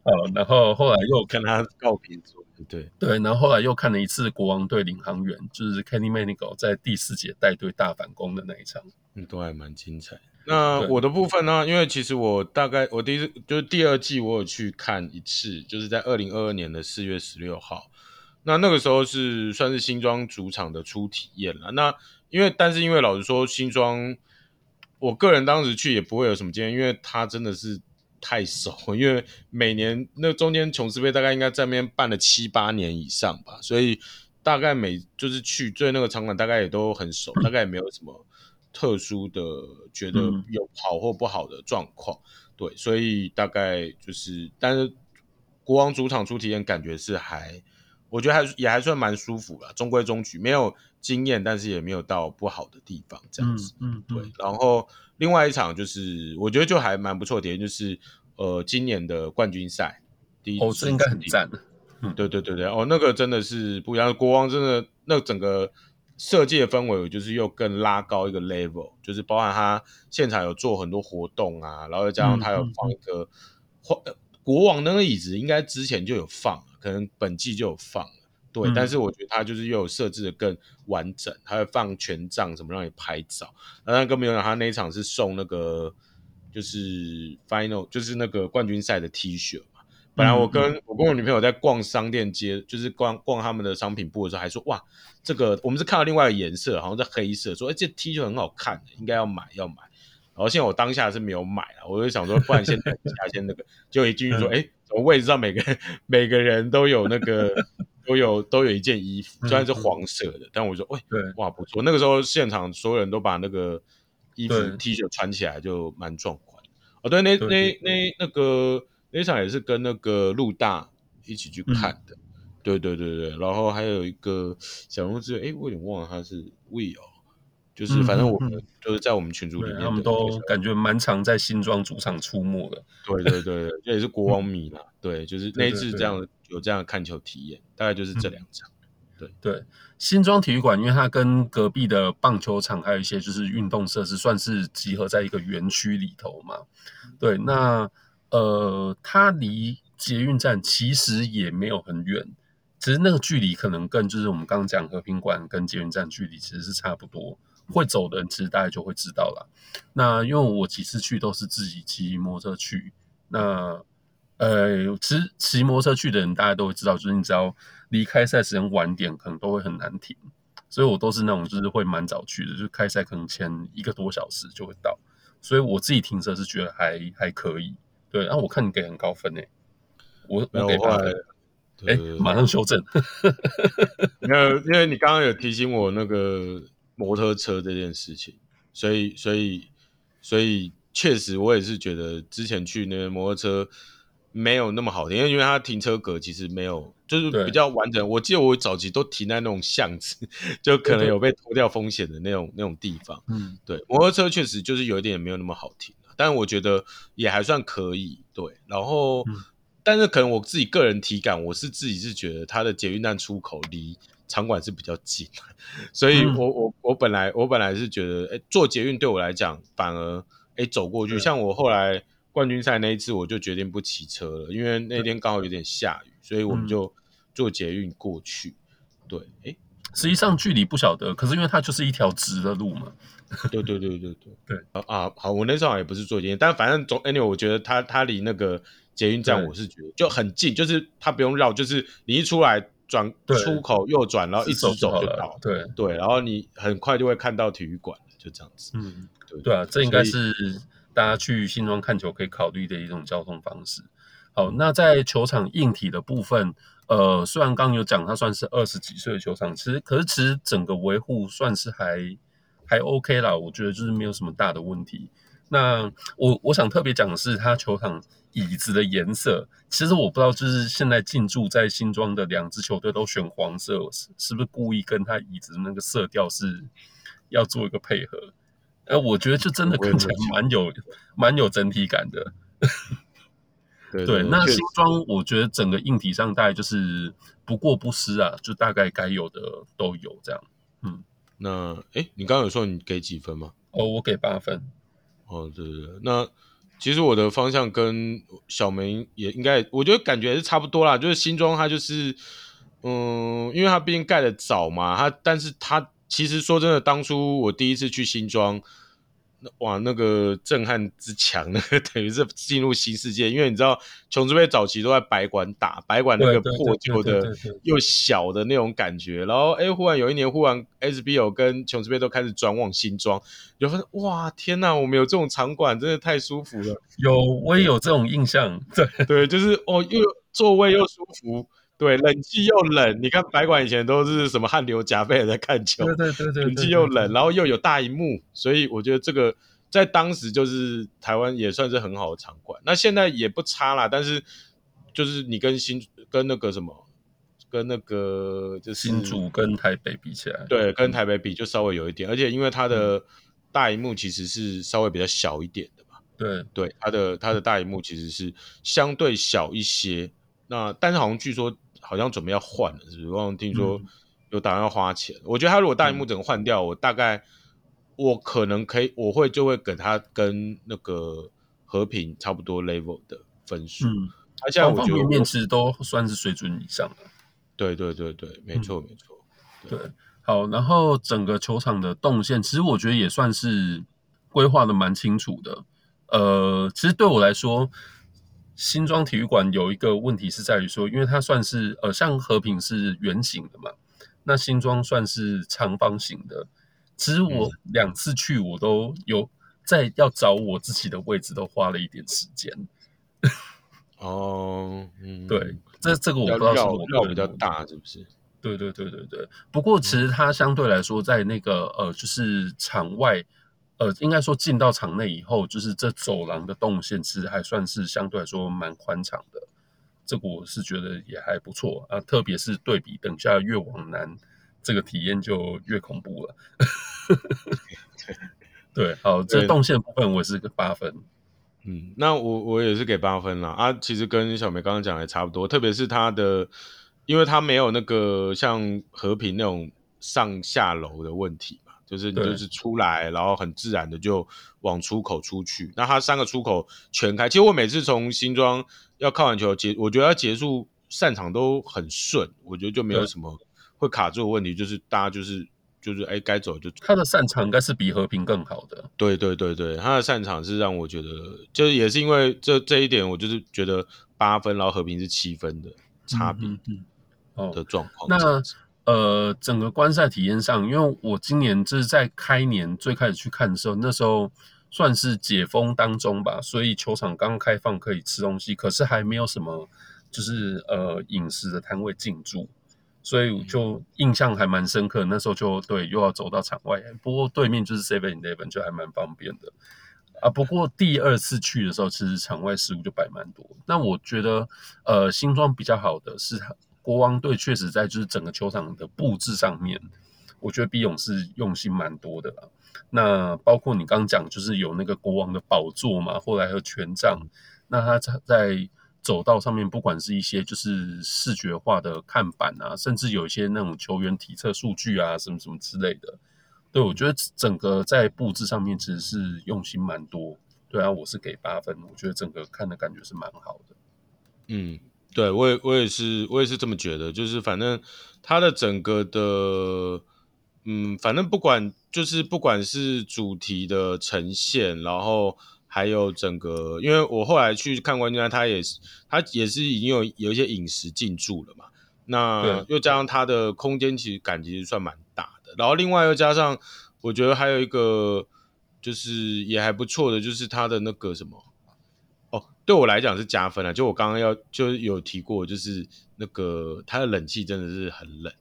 呃，然后后来又跟他告别组。对对，然后后来又看了一次国王队领航员，就是 Kenny Manigault 在第四节带队大反攻的那一场，嗯，都还蛮精彩。那我的部分呢？因为其实我大概我第一次就是第二季我有去看一次，就是在二零二二年的四月十六号，那那个时候是算是新庄主场的初体验了。那因为但是因为老实说，新庄我个人当时去也不会有什么经验，因为他真的是。太熟，因为每年那中间琼斯杯大概应该在那边办了七八年以上吧，所以大概每就是去对那个场馆大概也都很熟，大概也没有什么特殊的觉得有好或不好的状况，对，所以大概就是，但是国王主场出体验感觉是还，我觉得还也还算蛮舒服了，中规中矩，没有惊艳，但是也没有到不好的地方这样子，嗯，嗯对，然后。另外一场就是，我觉得就还蛮不错的点，就是呃，今年的冠军赛，第一哦，这应该很赞的，嗯，对对对对，哦，那个真的是不一样，国王真的那整个设计的氛围，就是又更拉高一个 level，就是包含他现场有做很多活动啊，然后再加上他有放一个，嗯、国王那个椅子，应该之前就有放，可能本季就有放。对，但是我觉得它就是又有设置的更完整，它会放权杖什么让你拍照。那更没有讲，他那一场是送那个就是 final，就是那个冠军赛的 T 恤嘛。本来我跟、嗯、我跟我女朋友在逛商店街，就是逛逛他们的商品部的时候，还说哇，这个我们是看到另外一个颜色，好像是黑色，说哎这 T 恤很好看，应该要买要买。然后现在我当下是没有买了，我就想说，不然先等一下先那个，就一进去说，(laughs) 哎，怎么位置上每个每个人都有那个都有都有一件衣服，虽然是黄色的，嗯、但我说，喂，对，哇，不错。那个时候现场所有人都把那个衣服 T 恤穿起来，就蛮壮观。哦，对，那那那那个那场也是跟那个陆大一起去看的。嗯、对对对对，然后还有一个小龙之，哎，我有点忘了他是 Will，就是反正我们就是在我们群组里面，他们都感觉蛮常在新庄主场出没的。对对对，这也是国王迷啦。对，就是那一次这样有这样的看球体验，大概就是这两场。对对，新庄体育馆，因为它跟隔壁的棒球场还有一些就是运动设施，算是集合在一个园区里头嘛。对，那呃，它离捷运站其实也没有很远，其实那个距离可能跟就是我们刚刚讲和平馆跟捷运站距离其实是差不多。会走的人其实大家就会知道了。那因为我几次去都是自己骑摩托车去，那呃，其实骑摩托车去的人大家都会知道，就是你只要离开赛时间晚点，可能都会很难停。所以我都是那种就是会蛮早去的，就是开赛可能前一个多小时就会到。所以我自己停车是觉得还还可以。对，然后我看你给很高分诶，我我给八分。哎，马上修正。(laughs) 没有因为你刚刚有提醒我那个。摩托车这件事情，所以所以所以确实，我也是觉得之前去那个摩托车没有那么好停，因为因为它停车格其实没有，就是比较完整。我记得我早期都停在那种巷子，(laughs) 就可能有被偷掉风险的那种那种地方。嗯，对，摩托车确实就是有一点没有那么好停，但我觉得也还算可以。对，然后，嗯、但是可能我自己个人体感，我是自己是觉得它的捷运站出口离。场馆是比较近，(laughs) 所以我我我本来我本来是觉得，哎，坐捷运对我来讲反而，哎，走过去。像我后来冠军赛那一次，我就决定不骑车了，因为那天刚好有点下雨，所以我们就坐捷运过去。对，哎，实际上距离不晓得，可是因为它就是一条直的路嘛。(laughs) 对对对对对 (laughs) 对。啊，好，我那时候也不是坐捷运，但反正总 anyway，我觉得它它离那个捷运站我是觉得就很近，就是它不用绕，就是你一出来。转出口右转，然后一直走就到。对对，然后你很快就会看到体育馆，就这样子。嗯，对对啊，这应该是大家去新庄看球可以考虑的一种交通方式。好，那在球场硬体的部分，呃，虽然刚有讲它算是二十几岁的球场，其实可是其实整个维护算是还还 OK 啦，我觉得就是没有什么大的问题。那我我想特别讲的是，它球场椅子的颜色，其实我不知道，就是现在进驻在新庄的两支球队都选黄色，是是不是故意跟它椅子的那个色调是要做一个配合？哎，我觉得这真的看起来蛮有蛮有整体感的。(laughs) 对，对，那新装我觉得整个硬体上大概就是不过不失啊，就大概该有的都有这样。嗯，那哎，你刚刚有说你给几分吗？哦，我给八分。哦，对对对，那其实我的方向跟小梅也应该，我觉得感觉是差不多啦。就是新装它就是，嗯，因为它毕竟盖的早嘛，它但是它其实说真的，当初我第一次去新庄。哇，那个震撼之强，(laughs) 那个等于是进入新世界。因为你知道，琼斯杯早期都在白馆打，白馆那个破旧的又小的那种感觉。然后，哎，忽然有一年，忽然 SBL 跟琼斯杯都开始转往新庄，就发现哇，天呐，我们有这种场馆，真的太舒服了。有，我也有这种印象。对对，就是哦，又座位又舒服。对，冷气又冷，你看白馆以前都是什么汗流浃背的在看球，对对对对，冷气又冷，然后又有大荧幕，所以我觉得这个在当时就是台湾也算是很好的场馆。那现在也不差啦，但是就是你跟新跟那个什么，跟那个就是新竹跟台北比起来，对，跟台北比就稍微有一点，而且因为它的大荧幕其实是稍微比较小一点的嘛，对对，它的它的大荧幕其实是相对小一些，那但是好像据说。好像准备要换了，是不是？我听说有打算要花钱。嗯、我觉得他如果大荧幕整个换掉，嗯、我大概我可能可以，我会就会给他跟那个和平差不多 level 的分数。嗯，他现在我觉得面面其实都算是水准以上的。对对对对，没错、嗯、没错。对，好，然后整个球场的动线，其实我觉得也算是规划的蛮清楚的。呃，其实对我来说。新庄体育馆有一个问题是在于说，因为它算是呃，像和平是圆形的嘛，那新庄算是长方形的。其实我两次去，我都有在要找我自己的位置，都花了一点时间。哦，嗯，对，这这个我不知道是我绕比较大是不是？对对对对对。不过其实它相对来说，在那个呃，就是场外，呃，应该说进到场内以后，就是这走廊的动线其实还算是相对来说蛮宽敞的。这个我是觉得也还不错啊，特别是对比等下越往南，这个体验就越恐怖了。(laughs) 对，好，这动线部分我是个八分。嗯，那我我也是给八分啦。啊。其实跟小梅刚刚讲的差不多，特别是它的，因为它没有那个像和平那种上下楼的问题嘛，就是你就是出来，然后很自然的就往出口出去。那它三个出口全开，其实我每次从新庄要看完球结，我觉得要结束散场都很顺，我觉得就没有什么会卡住的问题，就是大家就是。就是哎，该走就走。他的散场应该是比和平更好的。对对对对，他的散场是让我觉得，就是也是因为这这一点，我就是觉得八分，然后和平是七分的差别，嗯嗯嗯、的状况。那呃，整个观赛体验上，因为我今年就是在开年最开始去看的时候，那时候算是解封当中吧，所以球场刚开放可以吃东西，可是还没有什么就是呃饮食的摊位进驻。所以就印象还蛮深刻，那时候就对，又要走到场外，不过对面就是 Seven Eleven，就还蛮方便的啊。不过第二次去的时候，其实场外食物就摆蛮多。那我觉得，呃，新装比较好的是国王队，确实在就是整个球场的布置上面，我觉得比勇士用心蛮多的啦。那包括你刚刚讲，就是有那个国王的宝座嘛，后来还有权杖，那他在。走道上面，不管是一些就是视觉化的看板啊，甚至有一些那种球员体测数据啊，什么什么之类的，对，我觉得整个在布置上面其实是用心蛮多。对啊，我是给八分，我觉得整个看的感觉是蛮好的。嗯，对，我也我也是我也是这么觉得，就是反正它的整个的，嗯，反正不管就是不管是主题的呈现，然后。还有整个，因为我后来去看冠军赛，他也是，他也是已经有有一些饮食进驻了嘛。那又加上它的空间，其实感其实算蛮大的。然后另外又加上，我觉得还有一个就是也还不错的，就是它的那个什么，哦，对我来讲是加分啊。就我刚刚要就有提过，就是那个它的冷气真的是很冷，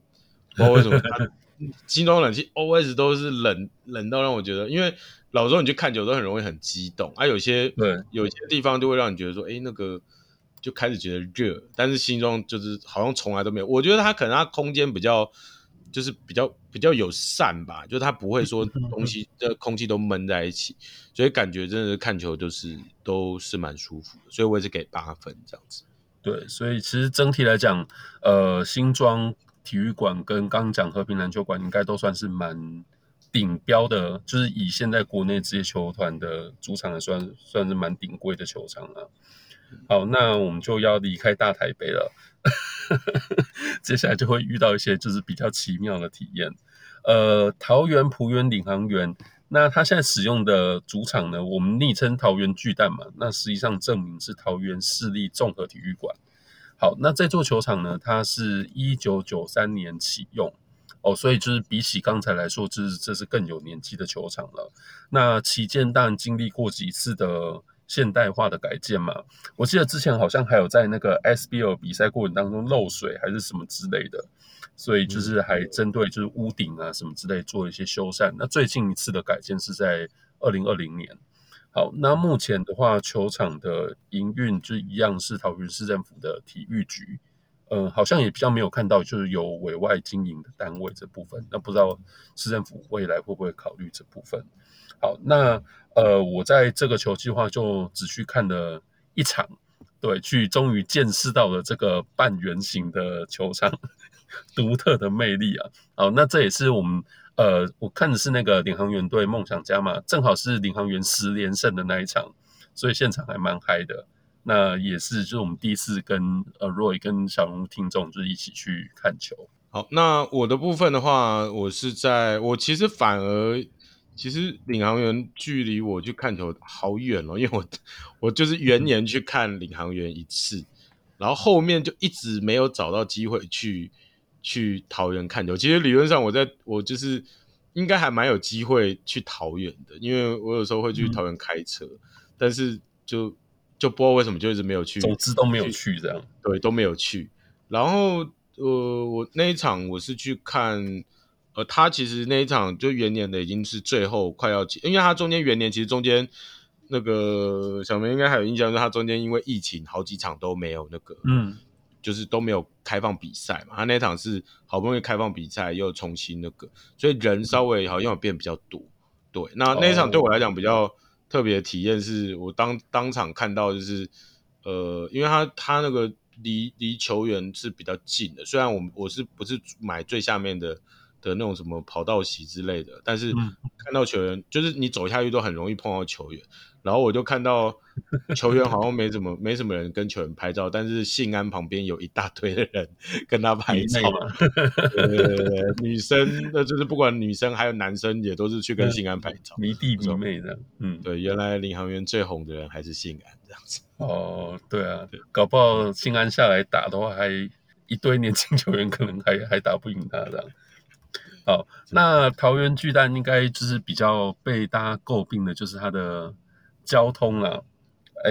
不知道为什么它 (laughs) 新装冷气 always 都是冷冷到让我觉得，因为。老时候你去看球都很容易很激动，啊，有些对，有些地方就会让你觉得说，哎，那个就开始觉得热，但是新装就是好像从来都没有。我觉得它可能它空间比较就是比较比较友善吧，就是它不会说东西的空气都闷在一起，所以感觉真的是看球就是都是蛮舒服的，所以我也是给八分这样子。对，所以其实整体来讲，呃，新庄体育馆跟刚讲和平篮球馆应该都算是蛮。顶标的，就是以现在国内职业球团的主场来算，算是蛮顶贵的球场了。好，那我们就要离开大台北了，(laughs) 接下来就会遇到一些就是比较奇妙的体验。呃，桃园璞园领航员，那他现在使用的主场呢，我们昵称桃园巨蛋嘛，那实际上证明是桃园市立综合体育馆。好，那这座球场呢，它是一九九三年启用。哦，所以就是比起刚才来说，这是这是更有年纪的球场了。那期间当然经历过几次的现代化的改建嘛。我记得之前好像还有在那个 SBL 比赛过程当中漏水还是什么之类的，所以就是还针对就是屋顶啊什么之类做一些修缮。那最近一次的改建是在二零二零年。好，那目前的话，球场的营运就一样是桃园市政府的体育局。嗯，好像也比较没有看到，就是有委外经营的单位这部分。那不知道市政府未来会不会考虑这部分？好，那呃，我在这个球计划就只去看了一场，对，去终于见识到了这个半圆形的球场 (laughs) 独特的魅力啊。好，那这也是我们呃，我看的是那个领航员对梦想家嘛，正好是领航员十连胜的那一场，所以现场还蛮嗨的。那也是，就是我们第一次跟呃 Roy 跟小龙听众就是一起去看球。好，那我的部分的话，我是在我其实反而其实领航员距离我去看球好远哦，因为我我就是元年去看领航员一次，嗯、然后后面就一直没有找到机会去去桃园看球。其实理论上我在我就是应该还蛮有机会去桃园的，因为我有时候会去桃园开车，嗯、但是就。就不知道为什么就一直没有去，总之都没有去这样，对，都没有去。然后呃，我那一场我是去看，呃，他其实那一场就元年的已经是最后快要结，因为他中间元年其实中间那个小梅应该还有印象，就是他中间因为疫情好几场都没有那个，嗯，就是都没有开放比赛嘛。他那场是好不容易开放比赛，又重新那个，所以人稍微好像有变比较多。对，那那一场对我来讲比较特别的体验是我当当场看到就是，呃，因为他他那个。离离球员是比较近的，虽然我我是不是买最下面的的那种什么跑道席之类的，但是看到球员，就是你走下去都很容易碰到球员。然后我就看到球员好像没怎么 (laughs) 没什么人跟球员拍照，但是信安旁边有一大堆的人 (laughs) 跟他拍照。对对对对，女生那就是不管女生还有男生也都是去跟信安拍照，迷弟迷妹的。嗯，对，原来领航员最红的人还是信安这样子。哦，对啊，对，搞不好信安下来打的话，还一堆年轻球员可能还还打不赢他这样。好，那桃园巨蛋应该就是比较被大家诟病的，就是它的。交通啊，哎、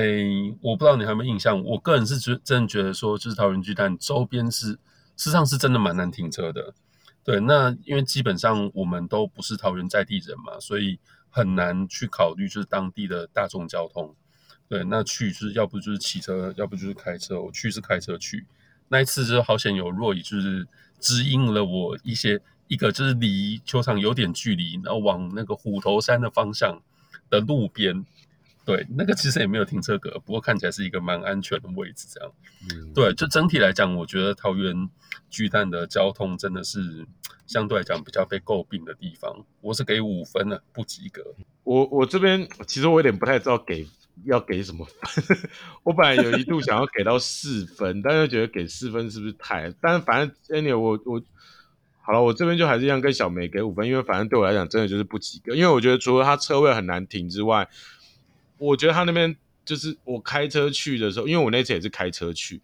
我不知道你有没有印象，我个人是觉真的觉得说，就是桃园巨蛋周边是事实上是真的蛮难停车的。对，那因为基本上我们都不是桃园在地人嘛，所以很难去考虑就是当地的大众交通。对，那去就是要不就是骑车，要不就是开车。我去是开车去，那一次就好险有若雨，就是指引了我一些，一个就是离球场有点距离，然后往那个虎头山的方向的路边。对，那个其实也没有停车格，不过看起来是一个蛮安全的位置，这样。嗯，对，就整体来讲，我觉得桃园巨蛋的交通真的是相对来讲比较被诟病的地方。我是给五分了，不及格。我我这边其实我有点不太知道给要给什么分。(laughs) 我本来有一度想要给到四分，但是觉得给四分是不是太？但是反正 anyway 我我好了，我这边就还是一样跟小梅给五分，因为反正对我来讲真的就是不及格，因为我觉得除了他车位很难停之外。我觉得他那边就是我开车去的时候，因为我那次也是开车去，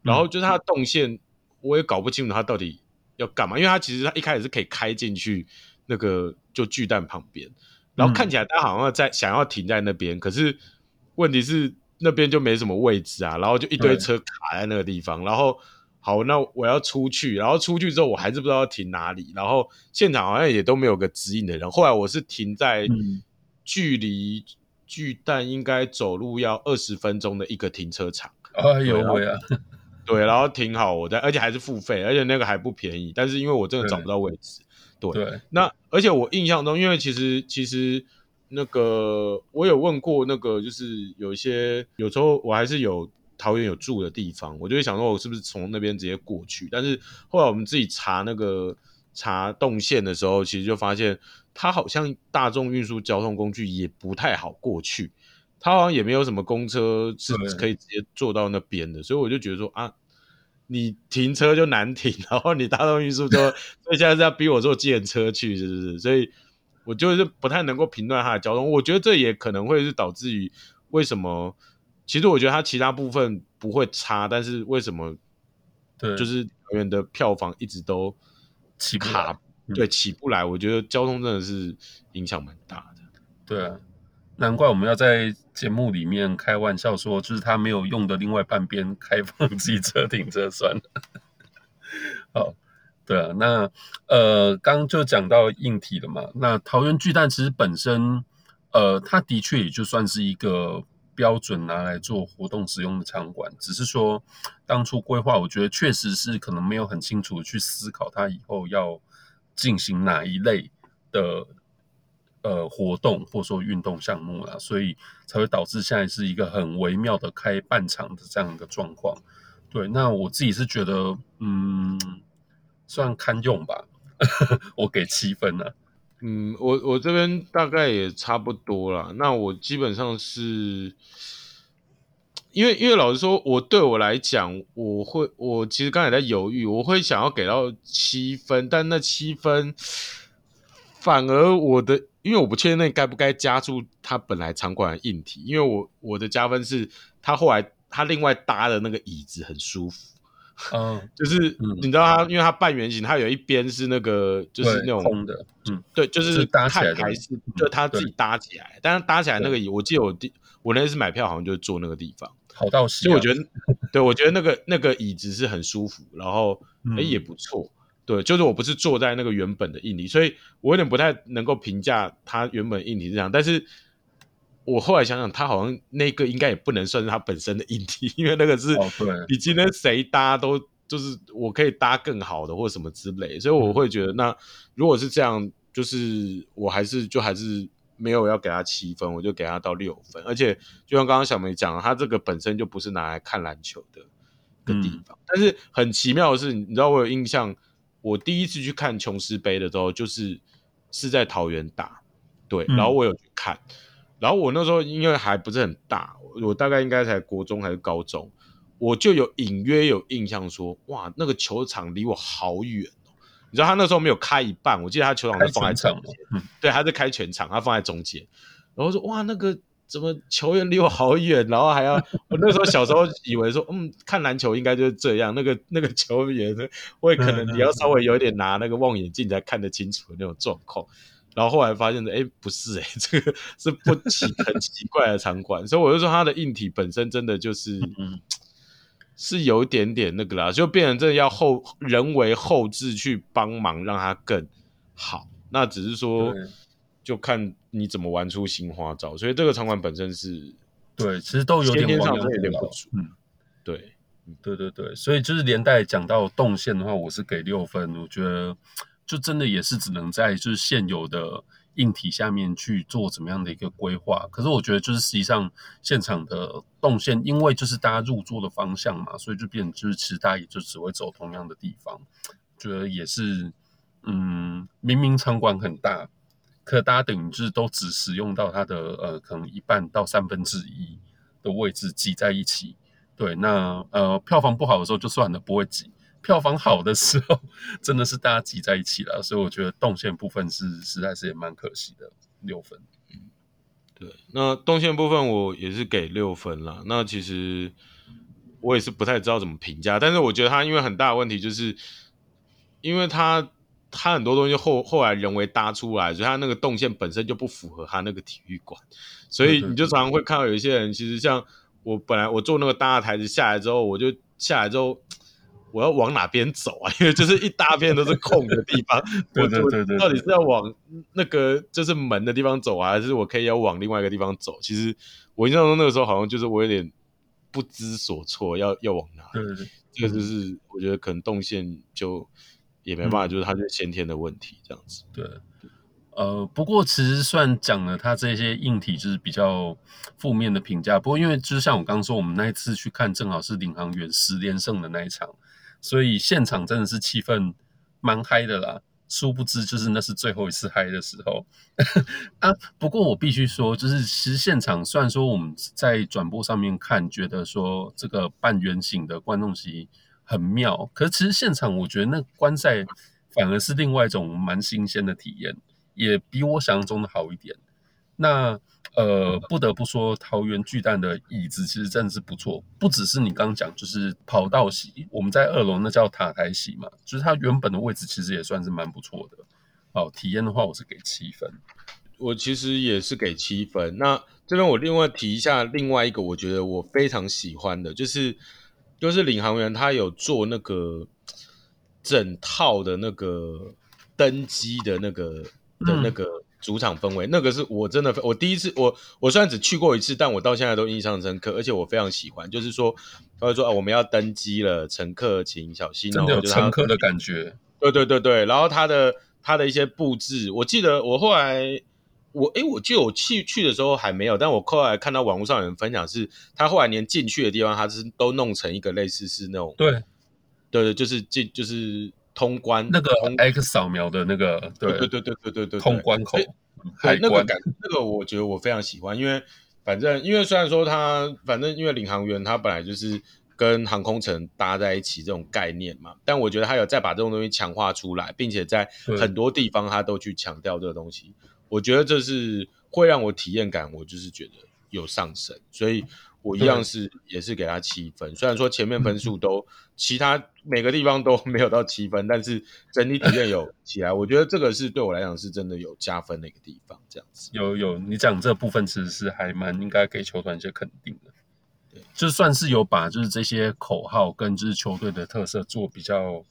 然后就是他的动线，我也搞不清楚他到底要干嘛，因为他其实他一开始是可以开进去那个就巨蛋旁边，然后看起来他好像在想要停在那边，可是问题是那边就没什么位置啊，然后就一堆车卡在那个地方，然后好，那我要出去，然后出去之后我还是不知道要停哪里，然后现场好像也都没有个指引的人，后来我是停在距离。巨蛋应该走路要二十分钟的一个停车场，哎呦喂啊！(laughs) 对，然后停好我在，而且还是付费，而且那个还不便宜。但是因为我真的找不到位置，对，对对那而且我印象中，因为其实其实那个我有问过那个，就是有一些有时候我还是有桃园有住的地方，我就会想说，我是不是从那边直接过去？但是后来我们自己查那个查动线的时候，其实就发现。它好像大众运输交通工具也不太好过去，它好像也没有什么公车是可以直接坐到那边的，所以我就觉得说啊，你停车就难停，然后你大众运输车，(laughs) 所以现在是要逼我坐计程车去，是不是？所以我就是不太能够评断它的交通。我觉得这也可能会是导致于为什么？其实我觉得它其他部分不会差，但是为什么？对，就是桃园的票房一直都卡。对，起不来，我觉得交通真的是影响蛮大的。对啊，难怪我们要在节目里面开玩笑说，就是他没有用的另外半边开放机车停车算了。(laughs) 好，对啊，那呃，刚刚就讲到硬体了嘛。那桃园巨蛋其实本身，呃，它的确也就算是一个标准拿来做活动使用的场馆，只是说当初规划，我觉得确实是可能没有很清楚去思考它以后要。进行哪一类的呃活动或者说运动项目啦，所以才会导致现在是一个很微妙的开半场的这样一个状况。对，那我自己是觉得，嗯，算堪用吧，(laughs) 我给七分了。嗯，我我这边大概也差不多啦。那我基本上是。因为，因为老实说，我对我来讲，我会，我其实刚才在犹豫，我会想要给到七分，但那七分反而我的，因为我不确定那该不该加注他本来场馆的硬体，因为我我的加分是他后来他另外搭的那个椅子很舒服，嗯，(laughs) 就是你知道它，因为它半圆形，它有一边是那个就是那种空的，嗯，对，就是看台是就他自己搭起来，但是搭起来那个椅，我记得我第。我那次买票好像就是坐那个地方，好到喜、啊。所以我觉得，对我觉得那个那个椅子是很舒服，然后哎、欸、也不错。对，就是我不是坐在那个原本的印尼，所以我有点不太能够评价它原本印尼是这样。但是我后来想想，他好像那个应该也不能算是他本身的硬体，因为那个是你今天谁搭都就是我可以搭更好的或什么之类，所以我会觉得那如果是这样，就是我还是就还是没有要给他七分，我就给他到六分。而且就像刚刚小梅讲，他这个本身就不是拿来看篮球的一个地方。但是很奇妙的是，你知道我有印象。我第一次去看琼斯杯的时候，就是是在桃园打，对，然后我有去看，嗯、然后我那时候因为还不是很大，我大概应该才国中还是高中，我就有隐约有印象说，哇，那个球场离我好远哦。你知道他那时候没有开一半，我记得他球场是放在中间，嗯、对，他是开全场，他放在中间，然后说，哇，那个。怎么球员离我好远，然后还要 (laughs) 我那时候小时候以为说，嗯，看篮球应该就是这样，那个那个球员会可能你要稍微有一点拿那个望远镜才看得清楚的那种状况，然后后来发现哎，不是哎，这个是不奇很奇怪的场馆，所以我就说它的硬体本身真的就是是有一点点那个啦，就变成真的要后人为后置去帮忙让它更好，那只是说。就看你怎么玩出新花招，所以这个场馆本身是，对，其实都有点网有点不足。嗯，对，对对对，所以就是连带讲到动线的话，我是给六分。我觉得就真的也是只能在就是现有的硬体下面去做怎么样的一个规划。可是我觉得就是实际上现场的动线，因为就是大家入座的方向嘛，所以就变就是其实大家也就只会走同样的地方。觉得也是，嗯，明明场馆很大。可大家等于就是都只使用到它的呃，可能一半到三分之一的位置挤在一起。对，那呃票房不好的时候就算了，不会挤；票房好的时候，真的是大家挤在一起了。所以我觉得动线部分是 (laughs) 实在是也蛮可惜的，六分。嗯，对，那动线部分我也是给六分啦。那其实我也是不太知道怎么评价，但是我觉得它因为很大的问题就是，因为它。它很多东西后后来人为搭出来，所以它那个动线本身就不符合它那个体育馆，所以你就常常会看到有一些人，其实像我本来我坐那个大台子下来之后，我就下来之后我要往哪边走啊？(laughs) 因为就是一大片都是空的地方，(laughs) 对对对对，到底是要往那个就是门的地方走啊，还是我可以要往另外一个地方走？其实我印象中那个时候好像就是我有点不知所措，要要往哪？对对对，这个就是我觉得可能动线就。也没办法，就是它是先天的问题，这样子。对，呃，不过其实算讲了，他这些硬体就是比较负面的评价。不过因为就是像我刚刚说，我们那一次去看，正好是领航员十连胜的那一场，所以现场真的是气氛蛮嗨的啦。殊不知，就是那是最后一次嗨的时候 (laughs) 啊。不过我必须说，就是其实现场虽然说我们在转播上面看，觉得说这个半圆形的观众席。很妙，可是其实现场我觉得那观赛反而是另外一种蛮新鲜的体验，也比我想象中的好一点。那呃，不得不说，桃园巨蛋的椅子其实真的是不错，不只是你刚刚讲，就是跑道席，我们在二楼那叫塔台席嘛，就是它原本的位置其实也算是蛮不错的。好，体验的话，我是给七分。我其实也是给七分。那这边我另外提一下另外一个，我觉得我非常喜欢的就是。就是领航员，他有做那个整套的那个登机的那个的那个主场氛围，嗯、那个是我真的我第一次，我我虽然只去过一次，但我到现在都印象深刻，而且我非常喜欢。就是说，他会说啊，我们要登机了，乘客请小心，真的有乘客的感觉。对对对对，然后他的他的一些布置，我记得我后来。我哎，我记得我去去的时候还没有，但我后来看到网络上有人分享是，他后来连进去的地方，他是都弄成一个类似是那种，对，对对，就是进就是通关那个 X 扫描的那个，对。对对对对对对，通关口，海关。那个感，那个我觉得我非常喜欢，因为反正因为虽然说他反正因为领航员他本来就是跟航空城搭在一起这种概念嘛，但我觉得他有再把这种东西强化出来，并且在很多地方他都去强调这个东西。我觉得这是会让我体验感，我就是觉得有上升，所以我一样是也是给他七分。虽然说前面分数都其他每个地方都 (laughs) 没有到七分，但是整体体验有起来，我觉得这个是对我来讲是真的有加分的一个地方。这样子有有，你讲这部分其实是还蛮应该给球团一些肯定的。对，就算是有把就是这些口号跟就是球队的特色做比较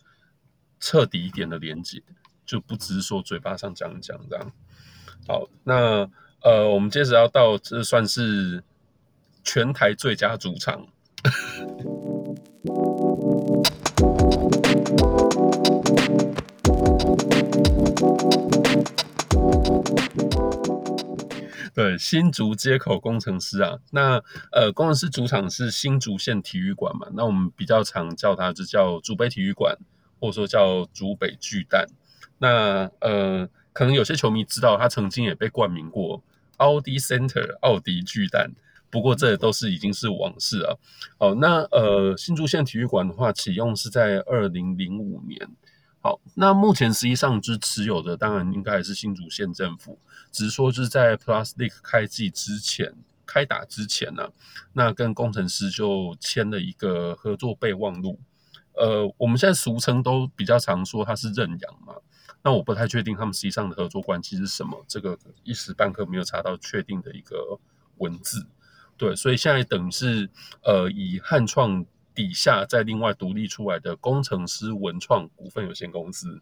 彻底一点的连接，就不只是说嘴巴上讲讲这样。好，那呃，我们接着要到这算是全台最佳主场。(laughs) 对，新竹街口工程师啊，那呃，工程师主场是新竹县体育馆嘛，那我们比较常叫它就叫竹北体育馆，或者说叫竹北巨蛋。那呃，可能有些球迷知道，它曾经也被冠名过奥迪 Center 奥迪巨蛋，不过这都是已经是往事啊。好，那呃，新竹县体育馆的话，启用是在二零零五年。好，那目前实际上就持有的，当然应该还是新竹县政府，只是说是在 Plus League 开季之前、开打之前呢、啊，那跟工程师就签了一个合作备忘录。呃，我们现在俗称都比较常说它是认养嘛，那我不太确定他们实际上的合作关系是什么，这个一时半刻没有查到确定的一个文字。对，所以现在等于是呃以汉创。底下再另外独立出来的工程师文创股份有限公司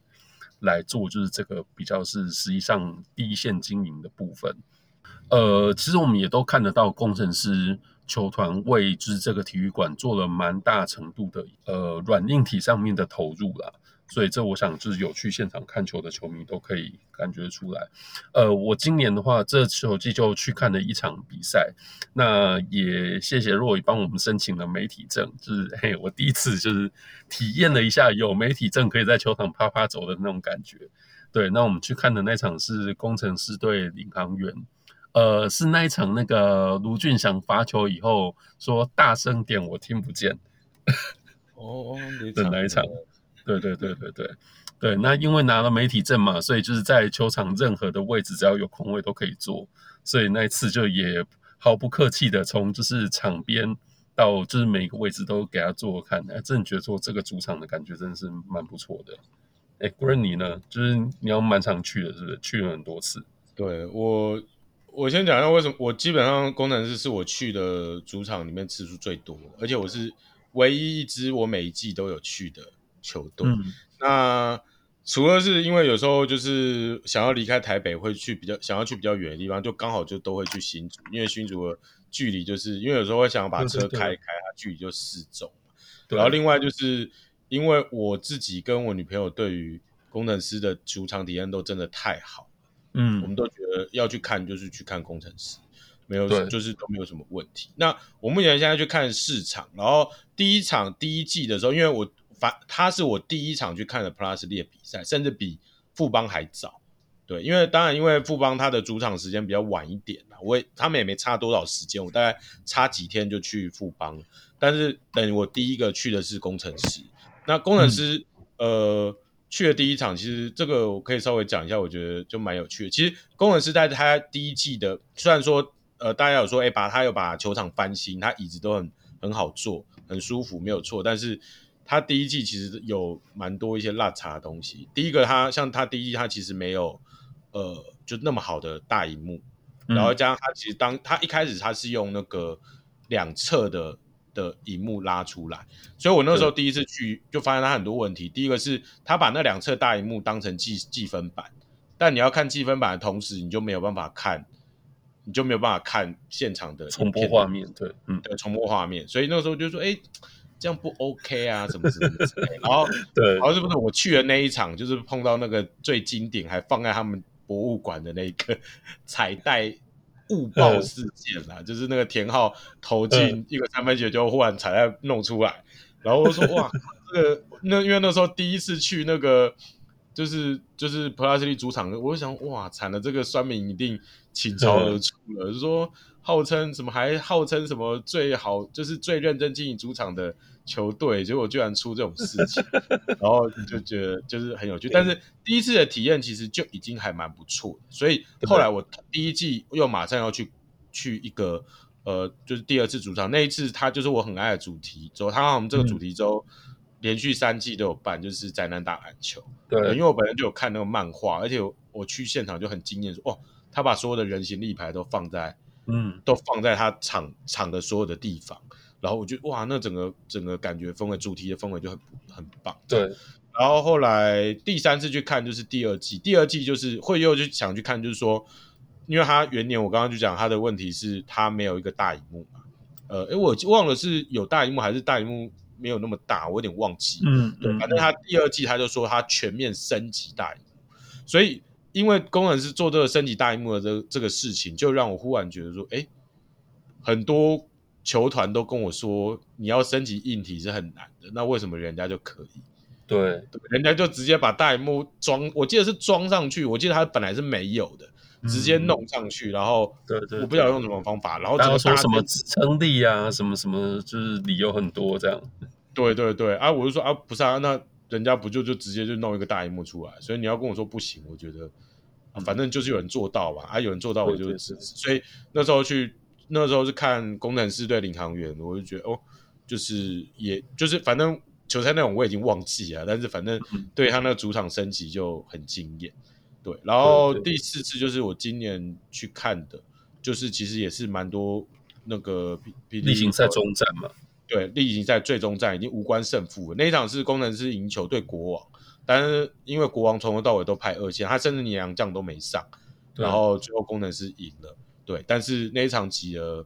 来做，就是这个比较是实际上第一线经营的部分。呃，其实我们也都看得到，工程师球团为就是这个体育馆做了蛮大程度的呃软硬体上面的投入啦。所以这我想就是有去现场看球的球迷都可以感觉出来。呃，我今年的话，这球季就去看了一场比赛。那也谢谢若雨帮我们申请了媒体证，就是嘿，我第一次就是体验了一下有媒体证可以在球场啪啪走的那种感觉。对，那我们去看的那场是工程师对领航员，呃，是那一场那个卢俊祥罚球以后说大声点我听不见。哦，的那一场。对对对对对对，那因为拿了媒体证嘛，所以就是在球场任何的位置，只要有空位都可以坐。所以那一次就也毫不客气的从就是场边到就是每个位置都给他坐看，哎，真的觉得说这个主场的感觉真的是蛮不错的。哎，Green 你呢？就是你要蛮常去的，是不是？去了很多次。对我，我先讲一下为什么我基本上攻城狮是我去的主场里面次数最多，而且我是唯一一支我每一季都有去的。球队，嗯、那除了是因为有时候就是想要离开台北，会去比较想要去比较远的地方，就刚好就都会去新竹，因为新竹的距离就是因为有时候会想要把车开开，它距离就适中。然后另外就是因为我自己跟我女朋友对于工程师的主场体验都真的太好，嗯，我们都觉得要去看就是去看工程师，没有就是都没有什么问题。那我目前现在去看市场，然后第一场第一季的时候，因为我。反他是我第一场去看的 Plus League 比赛，甚至比富邦还早。对，因为当然因为富邦他的主场时间比较晚一点啦，我也他们也没差多少时间，我大概差几天就去富邦。但是等我第一个去的是工程师，那工程师、嗯、呃去的第一场，其实这个我可以稍微讲一下，我觉得就蛮有趣的。其实工程师在他第一季的，虽然说呃大家有说哎、欸、把他有把球场翻新，他椅子都很很好坐，很舒服，没有错，但是。他第一季其实有蛮多一些落差的东西。第一个，他像他第一季，他其实没有呃，就那么好的大荧幕，嗯、然后加上他其实当他一开始他是用那个两侧的的荧幕拉出来，所以我那时候第一次去就发现他很多问题。第一个是他把那两侧大荧幕当成计计分板，但你要看计分板的同时，你就没有办法看，你就没有办法看现场的重播画面，对，嗯，对，重播画面。所以那个时候就说，哎。这样不 OK 啊？什么什么之类。然后，(laughs) 对，然后是不是我去的那一场，就是碰到那个最经典，还放在他们博物馆的那个 (laughs) 彩带误报事件啦，嗯、就是那个田浩投进一个三分球，就忽然彩带弄出来，嗯、然后我说哇，(laughs) 这个那因为那时候第一次去那个，就是就是 Plus League 主场，我就想哇，惨了，这个酸民一定倾巢而出了，嗯、就是说。号称什么？还号称什么最好？就是最认真经营主场的球队，结果居然出这种事情，(laughs) 然后就觉得就是很有趣。但是第一次的体验其实就已经还蛮不错的，所以后来我第一季又马上要去去一个呃，就是第二次主场那一次，他就是我很爱的主题周，他我们这个主题周连续三季都有办，就是宅男打篮球。对，因为我本身就有看那个漫画，而且我，我去现场就很惊艳，说哦，他把所有的人形立牌都放在，嗯，都放在他场场的所有的地方，然后我就哇，那整个整个感觉氛围，主题的氛围就很很棒。对，然后后来第三次去看就是第二季，第二季就是会又就想去看，就是说，因为他元年我刚刚就讲他的问题是他没有一个大荧幕嘛，呃，诶我忘了是有大荧幕还是大荧幕没有那么大，我有点忘记。嗯，对，反正他第二季他就说他全面升级大荧幕，所以。因为工程师做这个升级大荧幕的这这个事情，就让我忽然觉得说，哎，很多球团都跟我说，你要升级硬体是很难的，那为什么人家就可以？对，人家就直接把大荧幕装，我记得是装上去，我记得它本来是没有的，直接弄上去，嗯、然后对对，我不知道用什么方法，然后然后说什么支撑力啊，什么什么，就是理由很多这样。对对对，啊，我就说啊，不是啊，那。人家不就就直接就弄一个大荧幕出来，所以你要跟我说不行，我觉得，啊、反正就是有人做到吧，啊，有人做到我就支持。所以那时候去，那时候是看工程师对领航员，我就觉得哦，就是也就是反正球赛内容我已经忘记了，但是反正对他那个主场升级就很惊艳。对，然后第四次就是我今年去看的，就是其实也是蛮多那个例行赛中战嘛。对，例行赛最终战已经无关胜负了。那一场是工程师赢球对国王，但是因为国王从头到尾都派二线，他甚至连洋将都没上，然后最后工程师赢了。对，但是那一场挤了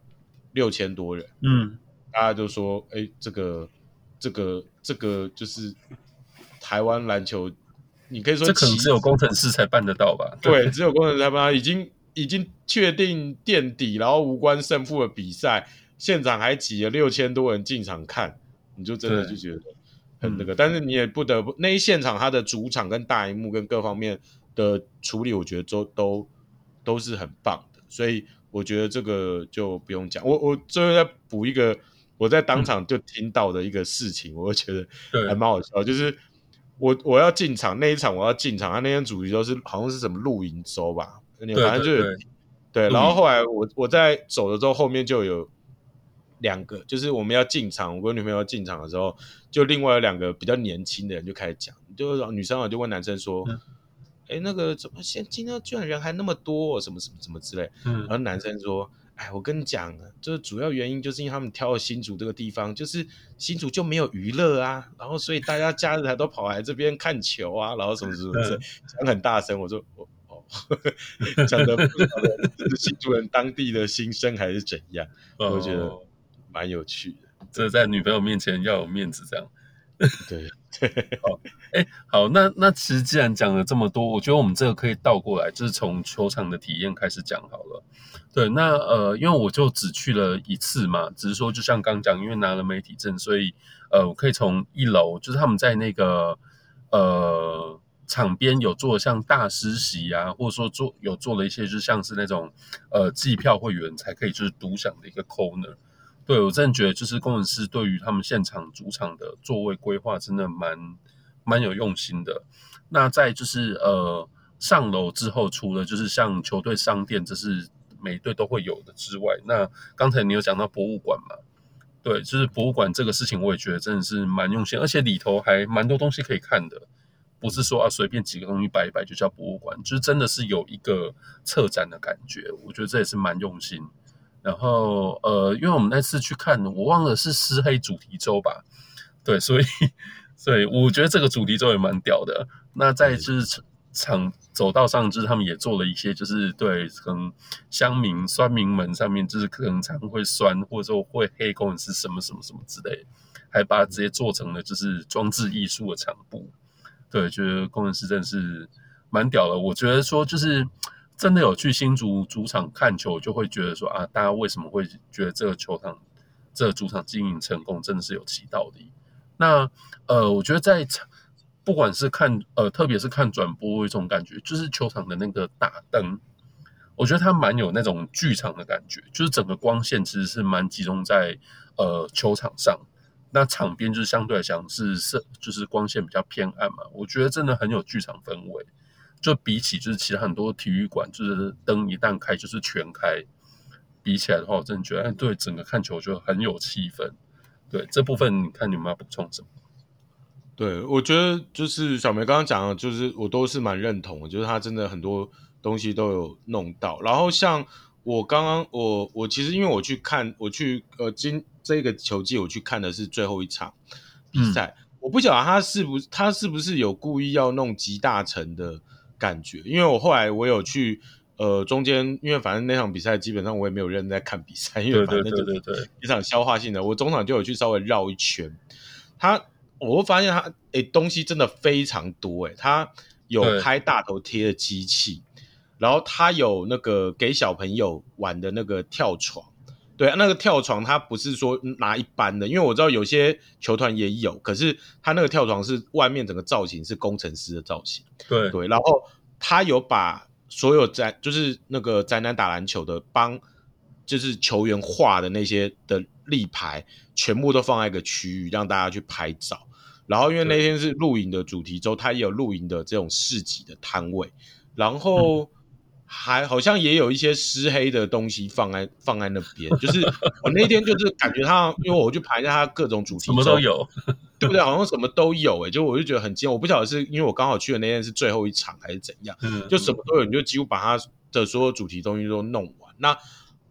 六千多人，嗯，大家就说，哎，这个这个这个就是台湾篮球，你可以说这可能 (laughs) 只有工程师才办得到吧？对，只有工程师才办到，已经已经确定垫底，然后无关胜负的比赛。现场还挤了六千多人进场看，你就真的就觉得很那个，但是你也不得不那一现场它的主场跟大荧幕跟各方面的处理，我觉得都都都是很棒的，所以我觉得这个就不用讲。我我最后再补一个我在当场就听到的一个事情，嗯、我觉得还蛮好笑，就是我我要进场那一场我要进场，他那天主题都是好像是什么露营周吧，反正就是对，然后后来我我在走了之后，后面就有。两个就是我们要进场，我跟女朋友要进场的时候，就另外有两个比较年轻的人就开始讲，就女生啊就问男生说：“哎、嗯，那个怎么现今天居然人还那么多，什么什么什么之类。嗯”然后男生说：“哎，我跟你讲，就是主要原因就是因为他们挑了新竹这个地方，就是新竹就没有娱乐啊，然后所以大家假日还都跑来这边看球啊，然后什么什么之类，讲很大声。”我说：“哦哦，(laughs) 讲的不知道是新竹人当地的心声还是怎样？”我觉得。蛮有趣的，这在女朋友面前要有面子，这样。(laughs) 对，好，哎、欸，好，那那其实既然讲了这么多，我觉得我们这个可以倒过来，就是从球场的体验开始讲好了。对，那呃，因为我就只去了一次嘛，只是说就像刚讲，因为拿了媒体证，所以呃，我可以从一楼，就是他们在那个呃场边有做像大师席啊，或者说做有做了一些，就像是那种呃季票会员才可以就是独享的一个 corner。对，我真的觉得就是工程师对于他们现场主场的座位规划真的蛮蛮有用心的。那在就是呃上楼之后，除了就是像球队商店，这是每队都会有的之外，那刚才你有讲到博物馆嘛？对，就是博物馆这个事情，我也觉得真的是蛮用心，而且里头还蛮多东西可以看的，不是说啊随便几个东西摆一摆就叫博物馆，就是真的是有一个策展的感觉，我觉得这也是蛮用心。然后，呃，因为我们那次去看，我忘了是湿黑主题周吧，对，所以，所以我觉得这个主题周也蛮屌的。那在就是场走道上，就是他们也做了一些，就是对，可能乡民酸民们上面，就是可能常会酸，或者说会黑工人是什么什么什么之类，还把它直接做成了就是装置艺术的场布。对，觉得工程师真的是蛮屌的。我觉得说就是。真的有去新竹主场看球，就会觉得说啊，大家为什么会觉得这个球场、这个主场经营成功，真的是有其道理。那呃，我觉得在，不管是看呃，特别是看转播，一种感觉，就是球场的那个大灯，我觉得它蛮有那种剧场的感觉，就是整个光线其实是蛮集中在呃球场上，那场边就是相对来讲是是就是光线比较偏暗嘛，我觉得真的很有剧场氛围。就比起就是其他很多体育馆，就是灯一旦开就是全开，比起来的话，我真的觉得，哎，对整个看球就很有气氛。对这部分，你看你们要补充什么？对，我觉得就是小梅刚刚讲的，就是我都是蛮认同的，就是他真的很多东西都有弄到。然后像我刚刚，我我其实因为我去看，我去呃今这个球季我去看的是最后一场比赛，嗯、我不晓得他是不是他是不是有故意要弄集大成的感觉，因为我后来我有去。呃，中间因为反正那场比赛基本上我也没有认真在看比赛，因为反正就是一场消化性的。我中场就有去稍微绕一圈，他我会发现他诶、欸、东西真的非常多诶，他有开大头贴的机器，然后他有那个给小朋友玩的那个跳床，对，那个跳床它不是说拿一般的，因为我知道有些球团也有，可是它那个跳床是外面整个造型是工程师的造型，对对，然后他有把。所有在就是那个宅男打篮球的帮，就是球员画的那些的立牌，全部都放在一个区域让大家去拍照。然后因为那天是露营的主题周，他也有露营的这种市集的摊位，然后还好像也有一些湿黑的东西放在放在那边。(laughs) 就是我那天就是感觉他，因为我去排一下他各种主题，什么都有。(laughs) 对不对？好像什么都有诶、欸，就我就觉得很惊，我不晓得是因为我刚好去的那天是最后一场还是怎样，嗯、就什么都有，你就几乎把他的所有主题东西都弄完。那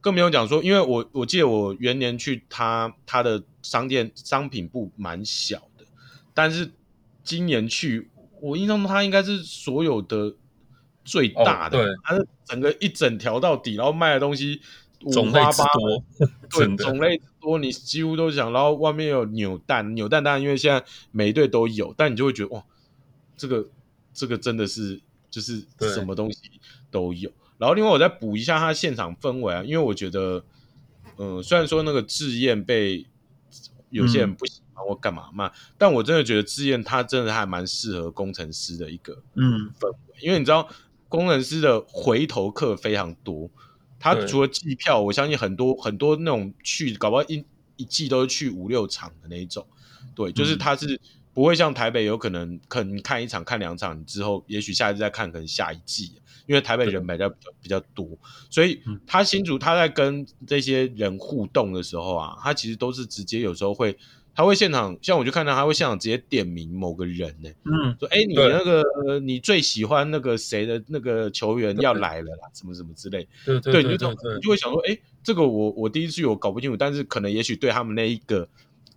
更不用讲说，因为我我记得我元年去他他的商店商品部蛮小的，但是今年去，我印象中他应该是所有的最大的，他、哦、是整个一整条到底，然后卖的东西。五花八门，对，种类多，你几乎都想。然后外面有扭蛋，扭蛋当然因为现在每一队都有，但你就会觉得哇，这个这个真的是就是什么东西都有。然后另外我再补一下它现场氛围啊，因为我觉得，嗯、呃，虽然说那个智彦被有些人不喜欢或干嘛嘛，嗯、但我真的觉得智彦他真的还蛮适合工程师的一个嗯氛围，嗯、因为你知道工程师的回头客非常多。他除了季票，我相信很多很多那种去，搞不好一一季都是去五六场的那一种。对，就是他是不会像台北有可能，可能看一场看两场之后，也许下一次再看，可能下一季，因为台北人比较比较多，所以他新竹他在跟这些人互动的时候啊，他其实都是直接有时候会。他会现场，像我就看到他会现场直接点名某个人呢、欸，嗯，说哎、欸，你那个对你最喜欢那个谁的那个球员要来了啦，什么什么之类，对对对，你就你就会想说，哎、欸，这个我我第一次去我搞不清楚，但是可能也许对他们那一个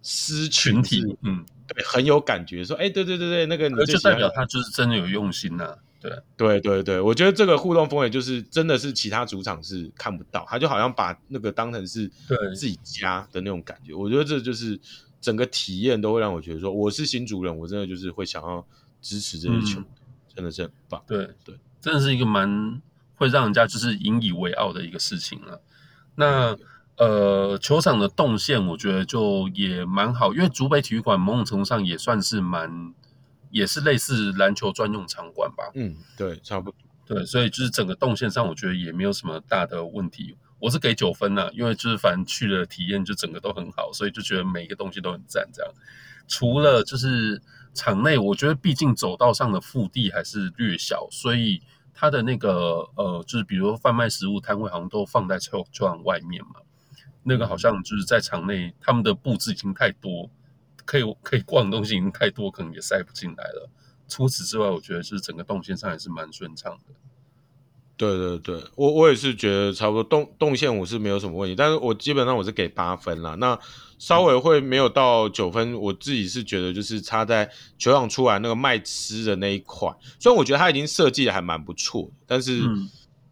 私群体，嗯，对，很有感觉，说哎、欸，对对对对，那个你就代表他就是真的有用心呐、啊，对。对对对，我觉得这个互动氛围就是真的是其他主场是看不到，他就好像把那个当成是自己家的那种感觉，我觉得这就是。整个体验都会让我觉得说，我是新主人，我真的就是会想要支持这些球，嗯、真的是很棒。对对，对真的是一个蛮会让人家就是引以为傲的一个事情了。那呃，球场的动线我觉得就也蛮好，因为竹北体育馆某种程度上也算是蛮，也是类似篮球专用场馆吧。嗯，对，差不多。对，所以就是整个动线上，我觉得也没有什么大的问题。我是给九分呐，因为就是反正去了体验就整个都很好，所以就觉得每一个东西都很赞。这样，除了就是场内，我觉得毕竟走道上的腹地还是略小，所以它的那个呃，就是比如贩卖食物摊位好像都放在球球场外面嘛，那个好像就是在场内他们的布置已经太多，可以可以逛的东西已经太多，可能也塞不进来了。除此之外，我觉得是整个动线上还是蛮顺畅的。对对对，我我也是觉得差不多动动线我是没有什么问题，但是我基本上我是给八分啦。那稍微会没有到九分，我自己是觉得就是差在球场出来那个卖吃的那一块，虽然我觉得他已经设计的还蛮不错，但是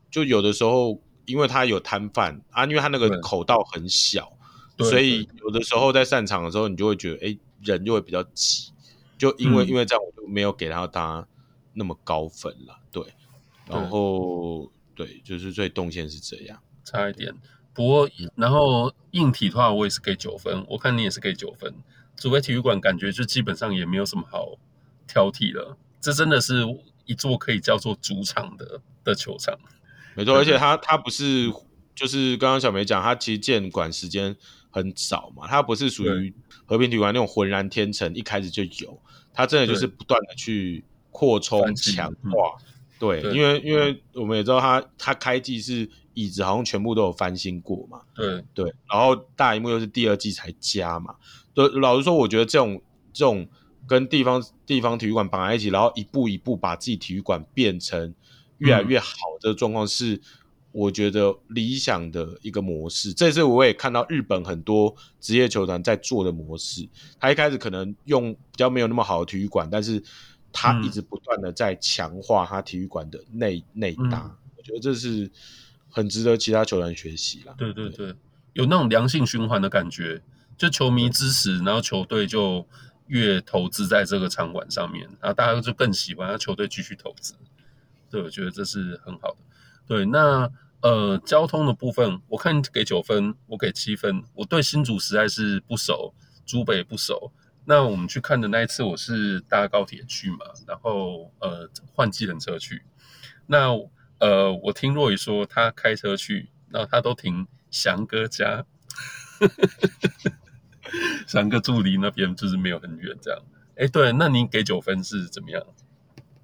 就有的时候因为他有摊贩啊，因为他那个口道很小，所以有的时候在散场的时候你就会觉得哎人就会比较挤，就因为因为这样我就没有给他他那么高分了，对。然后对，就是最动线是这样，差一点。不过，然后硬体的话，我也是给九分。我看你也是给九分。竹北体育馆感觉就基本上也没有什么好挑剔了。这真的是一座可以叫做主场的的球场，没错。而且它它不是，就是刚刚小梅讲，它其实建馆时间很早嘛，它不是属于和平体育馆那种浑然天成，一开始就有。它真的就是不断的去扩充强化。对，对因为因为我们也知道他他开季是椅子好像全部都有翻新过嘛，对。对，然后大荧幕又是第二季才加嘛，对，老实说，我觉得这种这种跟地方地方体育馆绑在一起，然后一步一步把自己体育馆变成越来越好的状况是。嗯我觉得理想的一个模式，这次我也看到日本很多职业球团在做的模式。他一开始可能用比较没有那么好的体育馆，但是他一直不断的在强化他体育馆的内内搭。嗯、我觉得这是很值得其他球员学习啦。对对对，有那种良性循环的感觉，就球迷支持，然后球队就越投资在这个场馆上面，然后大家就更喜欢，让球队继续投资。对，我觉得这是很好的。对，那。呃，交通的部分，我看给九分，我给七分。我对新竹实在是不熟，竹北不熟。那我们去看的那一次，我是搭高铁去嘛，然后呃换计程车去。那呃，我听若雨说他开车去，然后他都停翔哥家，翔哥住离那边就是没有很远这样。哎，对，那你给九分是怎么样？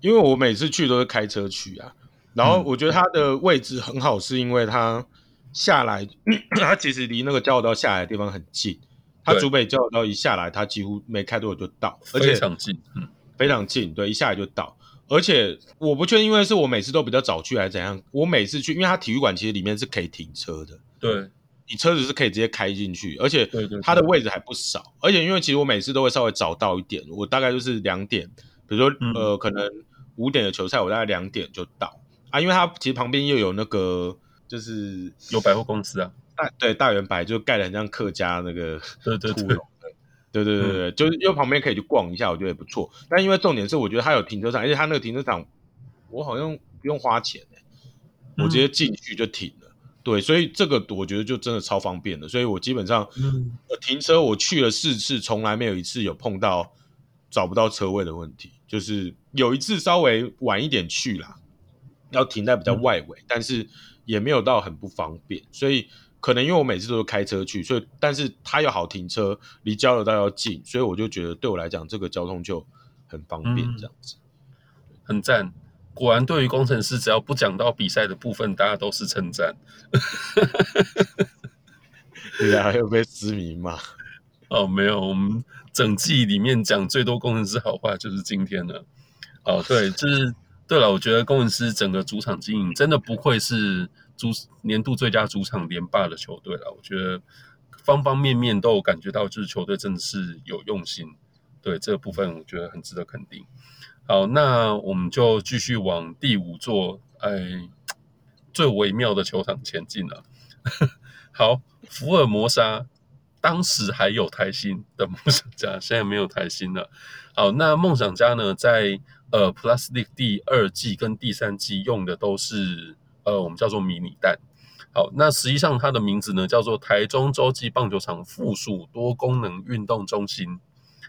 因为我每次去都是开车去啊。然后我觉得它的位置很好，是因为它下来，(clears throat) 它其实离那个交流道下来的地方很近。它竹北交流道一下来，它几乎没开多久就到，而且非常近，嗯，非常近，对，一下来就到。而且我不确定，因为是我每次都比较早去还是怎样。我每次去，因为它体育馆其实里面是可以停车的，对，你车子是可以直接开进去，而且它的位置还不少。而且因为其实我每次都会稍微早到一点，我大概就是两点，比如说、嗯、呃，可能五点的球赛，我大概两点就到。啊，因为它其实旁边又有那个，就是有百货公司啊，大对大圆白就盖得很像客家那个对 (laughs) 对对，对对对对，就是因为旁边可以去逛一下，我觉得也不错。但因为重点是，我觉得它有停车场，而且它那个停车场我好像不用花钱、欸、我直接进去就停了。嗯、对，所以这个我觉得就真的超方便的。所以我基本上停车我去了四次，从来没有一次有碰到找不到车位的问题，就是有一次稍微晚一点去啦。要停在比较外围，嗯、但是也没有到很不方便，所以可能因为我每次都是开车去，所以但是它又好停车，离交流道要近，所以我就觉得对我来讲这个交通就很方便，这样子，嗯、很赞。果然，对于工程师，只要不讲到比赛的部分，大家都是称赞。对啊，又被知名嘛？哦，没有，我们整季里面讲最多工程师好话就是今天了。哦，对，就是。对了，我觉得工程师整个主场经营真的不愧是主年度最佳主场连霸的球队了。我觉得方方面面都有感觉到，就是球队真的是有用心。对这个部分，我觉得很值得肯定。好，那我们就继续往第五座哎最微妙的球场前进了。(laughs) 好，福尔摩沙当时还有台新的梦想家，现在没有台新了。好，那梦想家呢，在呃，Plus League 第二季跟第三季用的都是呃，我们叫做迷你蛋。好，那实际上它的名字呢叫做台中洲际棒球场附属多功能运动中心。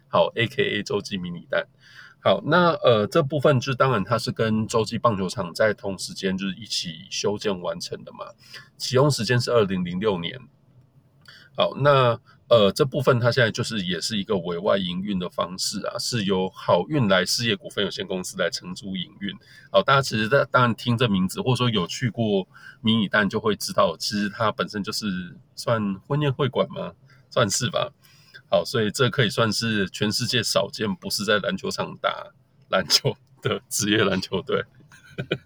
好，AKA 洲际迷你蛋。好，那呃这部分就当然它是跟洲际棒球场在同时间就是一起修建完成的嘛。启用时间是二零零六年。好，那。呃，这部分它现在就是也是一个委外营运的方式啊，是由好运来事业股份有限公司来承租营运。好，大家其实在当然听这名字，或者说有去过迷你蛋就会知道，其实它本身就是算婚宴会馆吗？算是吧。好，所以这可以算是全世界少见不是在篮球场打篮球的职业篮球队。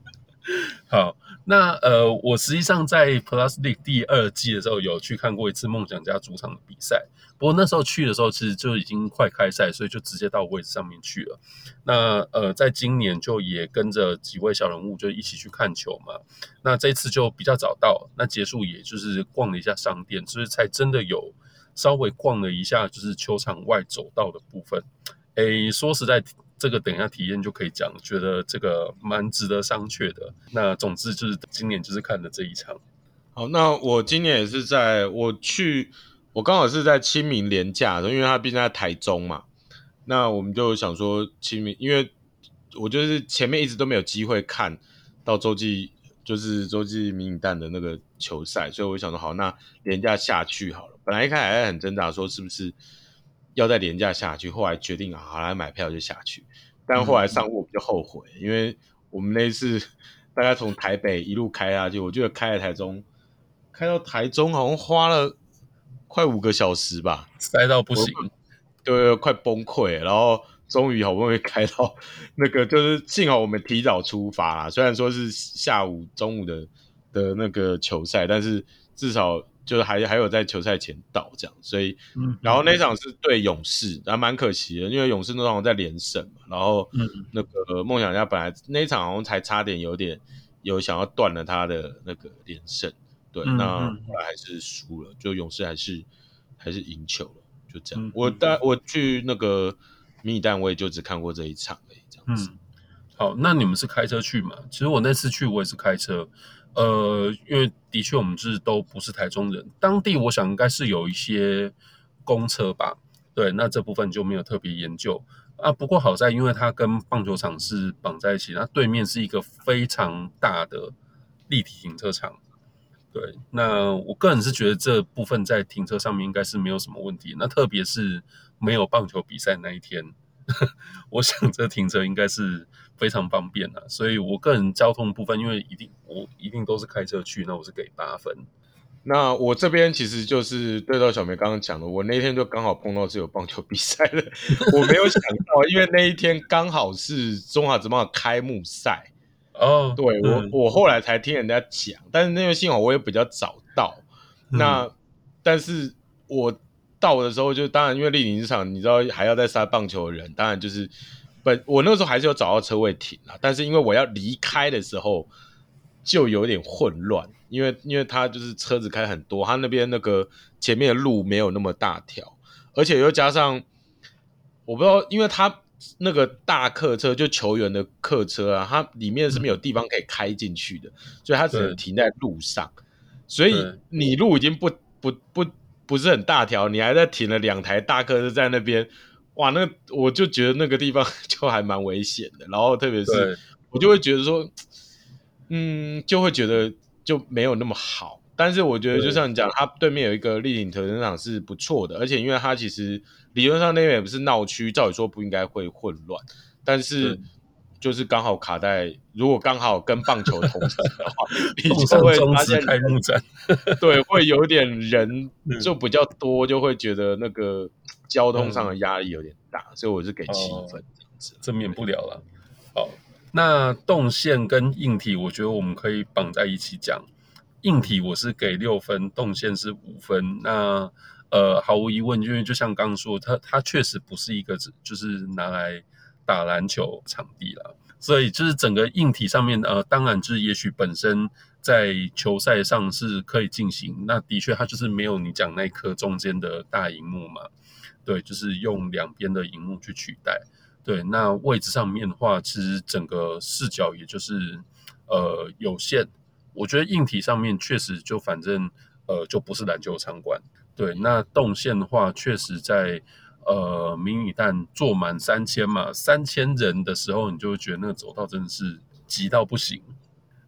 (laughs) 好。那呃，我实际上在 Plus League 第二季的时候有去看过一次梦想家主场的比赛，不过那时候去的时候其实就已经快开赛，所以就直接到位置上面去了。那呃，在今年就也跟着几位小人物就一起去看球嘛。那这次就比较早到，那结束也就是逛了一下商店，所以才真的有稍微逛了一下，就是球场外走道的部分。诶，说实在。这个等一下体验就可以讲，觉得这个蛮值得商榷的。那总之就是今年就是看的这一场。好，那我今年也是在我去，我刚好是在清明连假，因为他毕竟在台中嘛。那我们就想说清明，因为我就是前面一直都没有机会看到洲际，就是洲际迷你蛋的那个球赛，所以我想说好，那连假下去好了。本来一开始还很挣扎，说是不是要再连假下去，后来决定啊，好来买票就下去。但后来上路我比较后悔，嗯、因为我们那一次大概从台北一路开下去，我觉得开来台中，开到台中好像花了快五个小时吧，塞到不行，对，快崩溃。然后终于好不容易开到那个，就是幸好我们提早出发啦，虽然说是下午中午的的那个球赛，但是至少。就是还还有在球赛前到这样，所以，嗯、然后那场是对勇士，还蛮可惜的，因为勇士那场在连胜嘛，然后，那个梦想家本来那一场好像才差点有点有想要断了他的那个连胜，对，嗯、那后来还是输了，就勇士还是还是赢球了，就这样。嗯、我带我去那个迷你单位就只看过这一场而已，这样子、嗯。好，那你们是开车去吗？其实我那次去我也是开车。呃，因为的确我们是都不是台中人，当地我想应该是有一些公车吧，对，那这部分就没有特别研究啊。不过好在，因为它跟棒球场是绑在一起，那对面是一个非常大的立体停车场，对，那我个人是觉得这部分在停车上面应该是没有什么问题。那特别是没有棒球比赛那一天，(laughs) 我想这停车应该是。非常方便啊，所以我个人交通部分，因为一定我一定都是开车去，那我是给八分。那我这边其实就是对到小梅刚刚讲的，我那天就刚好碰到是有棒球比赛的，我没有想到，因为那一天刚好是中华职棒的开幕赛哦。对、嗯、我我后来才听人家讲，但是那个幸好我也比较早到。嗯、那但是我到的时候就当然因为立林场，你知道还要再杀棒球的人，当然就是。本我那个时候还是有找到车位停了，但是因为我要离开的时候就有点混乱，因为因为他就是车子开很多，他那边那个前面的路没有那么大条，而且又加上我不知道，因为他那个大客车就球员的客车啊，它里面是没有地方可以开进去的，所以他只能停在路上，所以你路已经不不不不是很大条，你还在停了两台大客车在那边。哇，那我就觉得那个地方就还蛮危险的，然后特别是我就会觉得说，嗯，就会觉得就没有那么好。但是我觉得就像你讲，它对面有一个立体停车场是不错的，而且因为它其实理论上那边也不是闹区，照理说不应该会混乱，但是就是刚好卡在，如果刚好跟棒球同时的话，你 (laughs) 就会发现开幕战，(laughs) 对，会有点人就比较多，就会觉得那个。交通上的压力有点大，嗯、所以我是给七分，这免不了了。好，那动线跟硬体，我觉得我们可以绑在一起讲。硬体我是给六分，动线是五分。那呃，毫无疑问，因为就像刚刚说，它它确实不是一个就是拿来打篮球场地了，所以就是整个硬体上面，呃，当然就是也许本身在球赛上是可以进行。那的确，它就是没有你讲那颗中间的大荧幕嘛。对，就是用两边的荧幕去取代。对，那位置上面的话，其实整个视角也就是呃有限。我觉得硬体上面确实就反正呃就不是篮球场馆。对，那动线的话，确实在呃迷你蛋坐满三千嘛，三千人的时候，你就会觉得那个走道真的是挤到不行。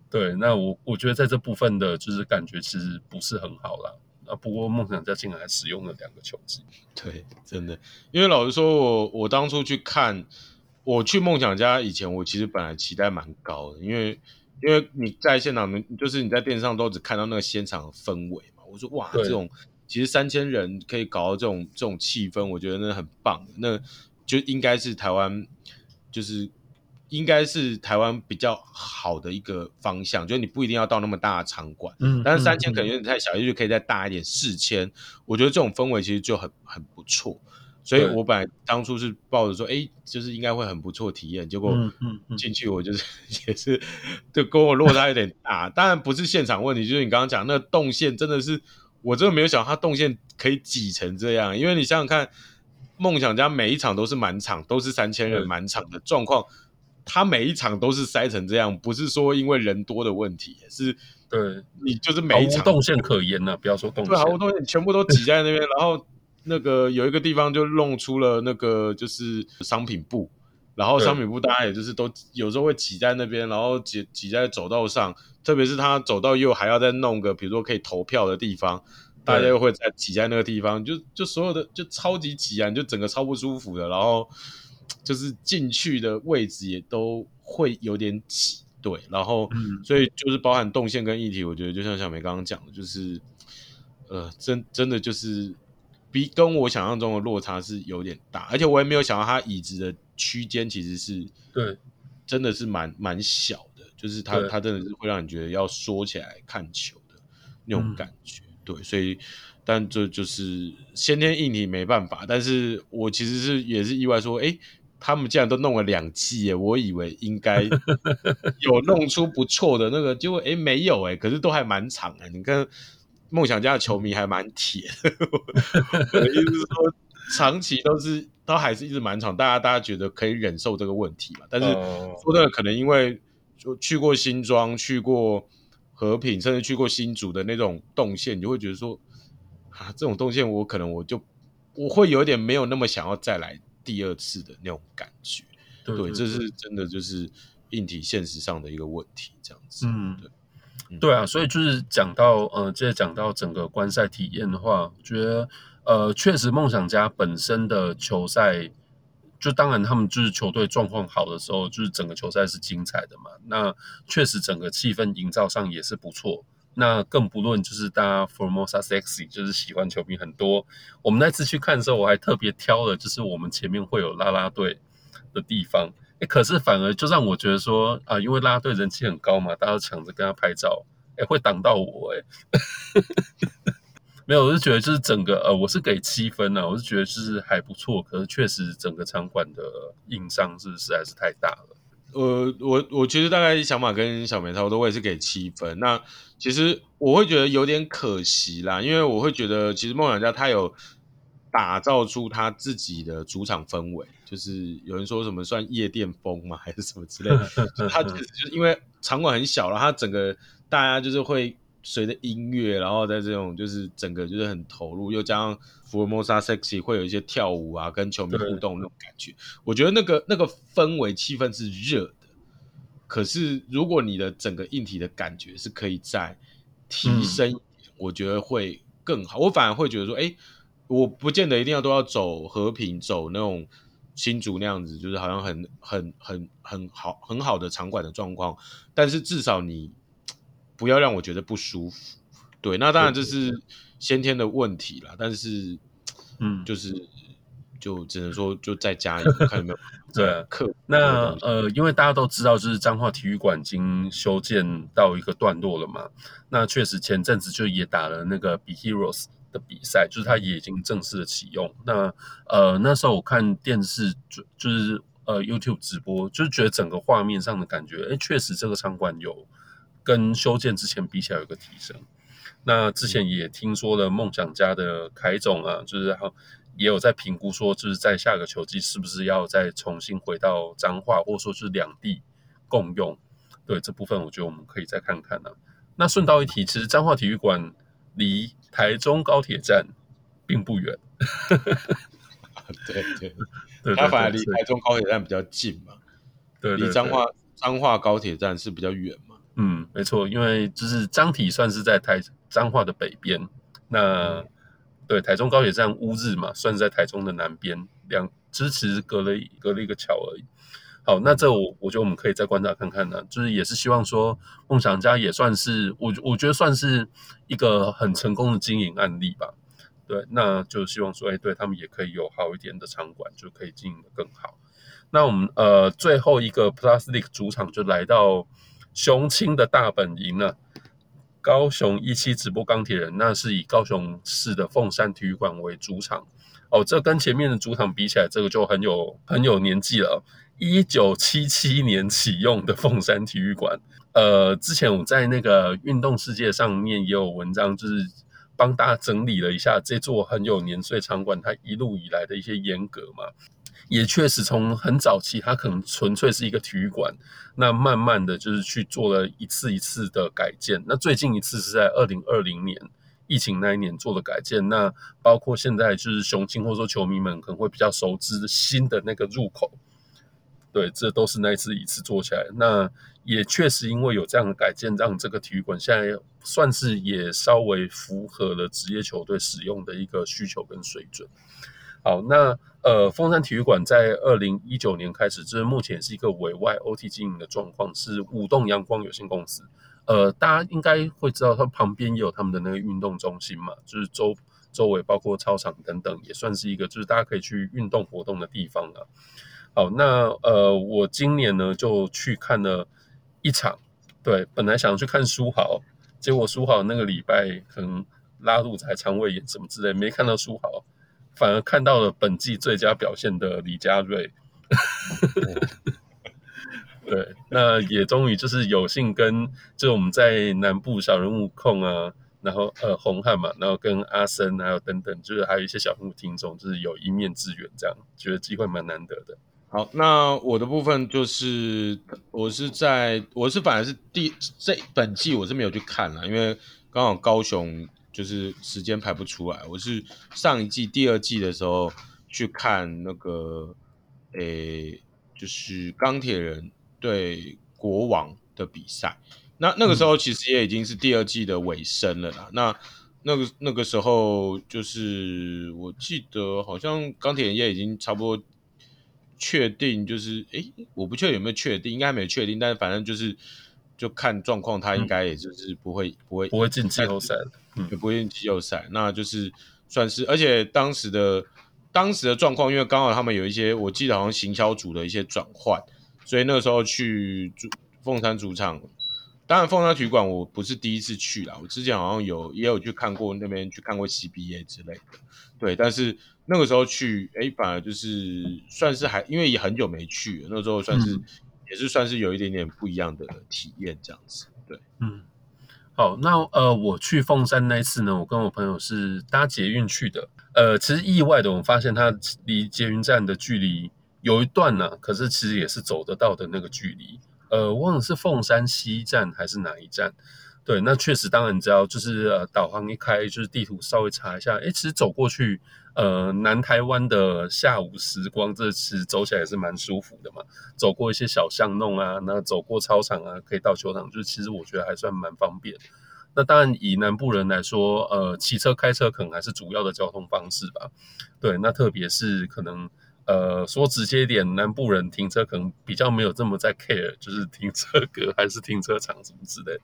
对，那我我觉得在这部分的就是感觉其实不是很好啦。啊，不过梦想家竟然还使用了两个球季，(laughs) 对，真的，因为老实说我，我我当初去看，我去梦想家以前，我其实本来期待蛮高的，因为因为你在现场，就是你在电视上都只看到那个现场的氛围嘛，我说哇，这种其实三千人可以搞到这种这种气氛，我觉得那很棒，那就应该是台湾就是。应该是台湾比较好的一个方向，就是你不一定要到那么大的场馆，嗯，但是三千可能有点太小，也许可以再大一点，四千，我觉得这种氛围其实就很很不错，所以我本来当初是抱着说，哎，就是应该会很不错体验，结果进去我就是 (laughs) 也是就跟我落差有点大，当然不是现场问题，就是你刚刚讲那个动线真的是，我真的没有想到它动线可以挤成这样，因为你想想看，梦想家每一场都是满场，都是三千人满场的状况。他每一场都是塞成这样，不是说因为人多的问题，是，对，你就是每一场动线可言呢、啊，不要说动线，对，毫无动线，全部都挤在那边，然后那个有一个地方就弄出了那个就是商品部，然后商品部大家也就是都有时候会挤在那边，然后挤挤在走道上，特别是他走道又还要再弄个，比如说可以投票的地方，大家又会再挤在那个地方，就就所有的就超级挤啊，你就整个超不舒服的，然后。就是进去的位置也都会有点挤，对，然后、嗯、所以就是包含动线跟议题，我觉得就像小梅刚刚讲的，就是呃，真真的就是比跟我想象中的落差是有点大，而且我也没有想到他椅子的区间其实是对，真的是蛮蛮小的，就是它它真的是会让你觉得要缩起来看球的那种感觉，嗯、对，所以。但这就是先天硬体没办法，但是我其实是也是意外说，诶，他们竟然都弄了两季耶，我以为应该 (laughs) 有弄出不错的那个，结果诶没有诶，可是都还蛮长的。你看梦想家的球迷还蛮铁，(laughs) 我的意思是说，长期都是都还是一直蛮长，大家大家觉得可以忍受这个问题嘛？但是说真的，可能因为就去过新庄、去过和平，甚至去过新竹的那种动线，你就会觉得说。啊，这种动线我可能我就我会有点没有那么想要再来第二次的那种感觉，对，对，对，对，这是真的就是硬体现实上的一个问题，这样子。嗯，对，嗯、对啊，所以就是讲到呃，接着讲到整个观赛体验的话，我觉得呃，确实梦想家本身的球赛，就当然他们就是球队状况好的时候，就是整个球赛是精彩的嘛。那确实整个气氛营造上也是不错。那更不论就是大家 Formosa Sexy，就是喜欢球迷很多。我们那次去看的时候，我还特别挑了，就是我们前面会有啦啦队的地方。哎，可是反而就让我觉得说啊，因为啦啦队人气很高嘛，大家都抢着跟他拍照，哎，会挡到我哎。没有，我是觉得就是整个呃，我是给七分啊，我是觉得就是还不错。可是确实整个场馆的硬伤是实在是太大了。呃，我我其实大概想法跟小梅差不多，我也是给七分。那其实我会觉得有点可惜啦，因为我会觉得其实梦想家他有打造出他自己的主场氛围，就是有人说什么算夜店风吗，(laughs) 还是什么之类的？他就是因为场馆很小，然后他整个大家就是会随着音乐，然后在这种就是整个就是很投入，又加上 Formosa Sexy 会有一些跳舞啊，跟球迷互动那种感觉，我觉得那个那个氛围气氛是热的。可是如果你的整个硬体的感觉是可以再提升一点，嗯、我觉得会更好。我反而会觉得说，哎，我不见得一定要都要走和平，走那种新竹那样子，就是好像很很很很好很好的场馆的状况，但是至少你。不要让我觉得不舒服，对，那当然这是先天的问题啦，但是，嗯，就是就只能说就再加油，看有没有 (laughs) 对课。那呃，因为大家都知道，就是彰化体育馆已经修建到一个段落了嘛，那确实前阵子就也打了那个 Be Heroes 的比赛，就是它也已经正式的启用。那呃那时候我看电视就就是呃 YouTube 直播，就是觉得整个画面上的感觉，哎，确实这个场馆有。跟修建之前比起来有个提升，那之前也听说了梦想家的凯总啊，就是也有在评估说，就是在下个球季是不是要再重新回到彰化，或者说是两地共用。对这部分，我觉得我们可以再看看呢、啊。那顺道一提，其实彰化体育馆离台中高铁站并不远。(laughs) 对对，对，它反而离台中高铁站比较近嘛。对，离彰化彰化高铁站是比较远嘛。嗯，没错，因为就是彰体算是在台彰化的北边，那、嗯、对台中高铁站乌日嘛，算是在台中的南边，两支持隔了隔了一个桥而已。好，那这我我觉得我们可以再观察看看呢，就是也是希望说梦想家也算是我我觉得算是一个很成功的经营案例吧。对，那就希望说，哎，对他们也可以有好一点的场馆，就可以经营得更好。那我们呃最后一个 Plastic 主场就来到。雄青的大本营呢，高雄一期直播钢铁人，那是以高雄市的凤山体育馆为主场哦。这跟前面的主场比起来，这个就很有很有年纪了。一九七七年启用的凤山体育馆，呃，之前我在那个运动世界上面也有文章，就是帮大家整理了一下这座很有年岁场馆，它一路以来的一些严格嘛。也确实，从很早期，它可能纯粹是一个体育馆，那慢慢的就是去做了一次一次的改建。那最近一次是在二零二零年疫情那一年做的改建。那包括现在就是雄青或者说球迷们可能会比较熟知的新的那个入口，对，这都是那一次一次做起来。那也确实因为有这样的改建，让这个体育馆现在算是也稍微符合了职业球队使用的一个需求跟水准。好，那呃，凤山体育馆在二零一九年开始，就是目前是一个委外 OT 经营的状况，是舞动阳光有限公司。呃，大家应该会知道，它旁边也有他们的那个运动中心嘛，就是周周围包括操场等等，也算是一个就是大家可以去运动活动的地方啊。好，那呃，我今年呢就去看了一场，对，本来想去看书豪，结果书豪那个礼拜可能拉肚子还肠胃炎什么之类，没看到书豪，反而看到了本季最佳表现的李佳瑞。(laughs) 对，那也终于就是有幸跟，就我们在南部小人物控啊，然后呃红汉嘛，然后跟阿森还有等等，就是还有一些小人物听众，就是有一面之缘，这样觉得机会蛮难得的。好，那我的部分就是我是在我是反而是第这本季我是没有去看了，因为刚好高雄就是时间排不出来，我是上一季第二季的时候去看那个诶，就是钢铁人。对国王的比赛，那那个时候其实也已经是第二季的尾声了啦。嗯、那那个那个时候，就是我记得好像钢铁人也已经差不多确定，就是诶，我不确定有没有确定，应该还没有确定，但是反正就是就看状况，他应该也就是不会、嗯、不会不会进季后赛也不会进季后赛。那就是算是，而且当时的当时的状况，因为刚好他们有一些，我记得好像行销组的一些转换。所以那个时候去主凤山主场，当然凤山体育馆我不是第一次去啦，我之前好像有也有去看过那边去看过 CBA 之类的，对，但是那个时候去，哎，反而就是算是还因为也很久没去了，那个时候算是、嗯、也是算是有一点点不一样的体验这样子，对，嗯，好，那呃我去凤山那一次呢，我跟我朋友是搭捷运去的，呃，其实意外的我发现它离捷运站的距离。有一段呢、可是其实也是走得到的那个距离，呃，忘了是凤山西站还是哪一站？对，那确实，当然你知道，就是呃，导航一开，就是地图稍微查一下，诶，其实走过去，呃，南台湾的下午时光，这其实走起来也是蛮舒服的嘛。走过一些小巷弄啊，那走过操场啊，可以到球场，就是其实我觉得还算蛮方便。那当然，以南部人来说，呃，骑车开车可能还是主要的交通方式吧。对，那特别是可能。呃，说直接一点，南部人停车可能比较没有这么在 care，就是停车格还是停车场什么之类。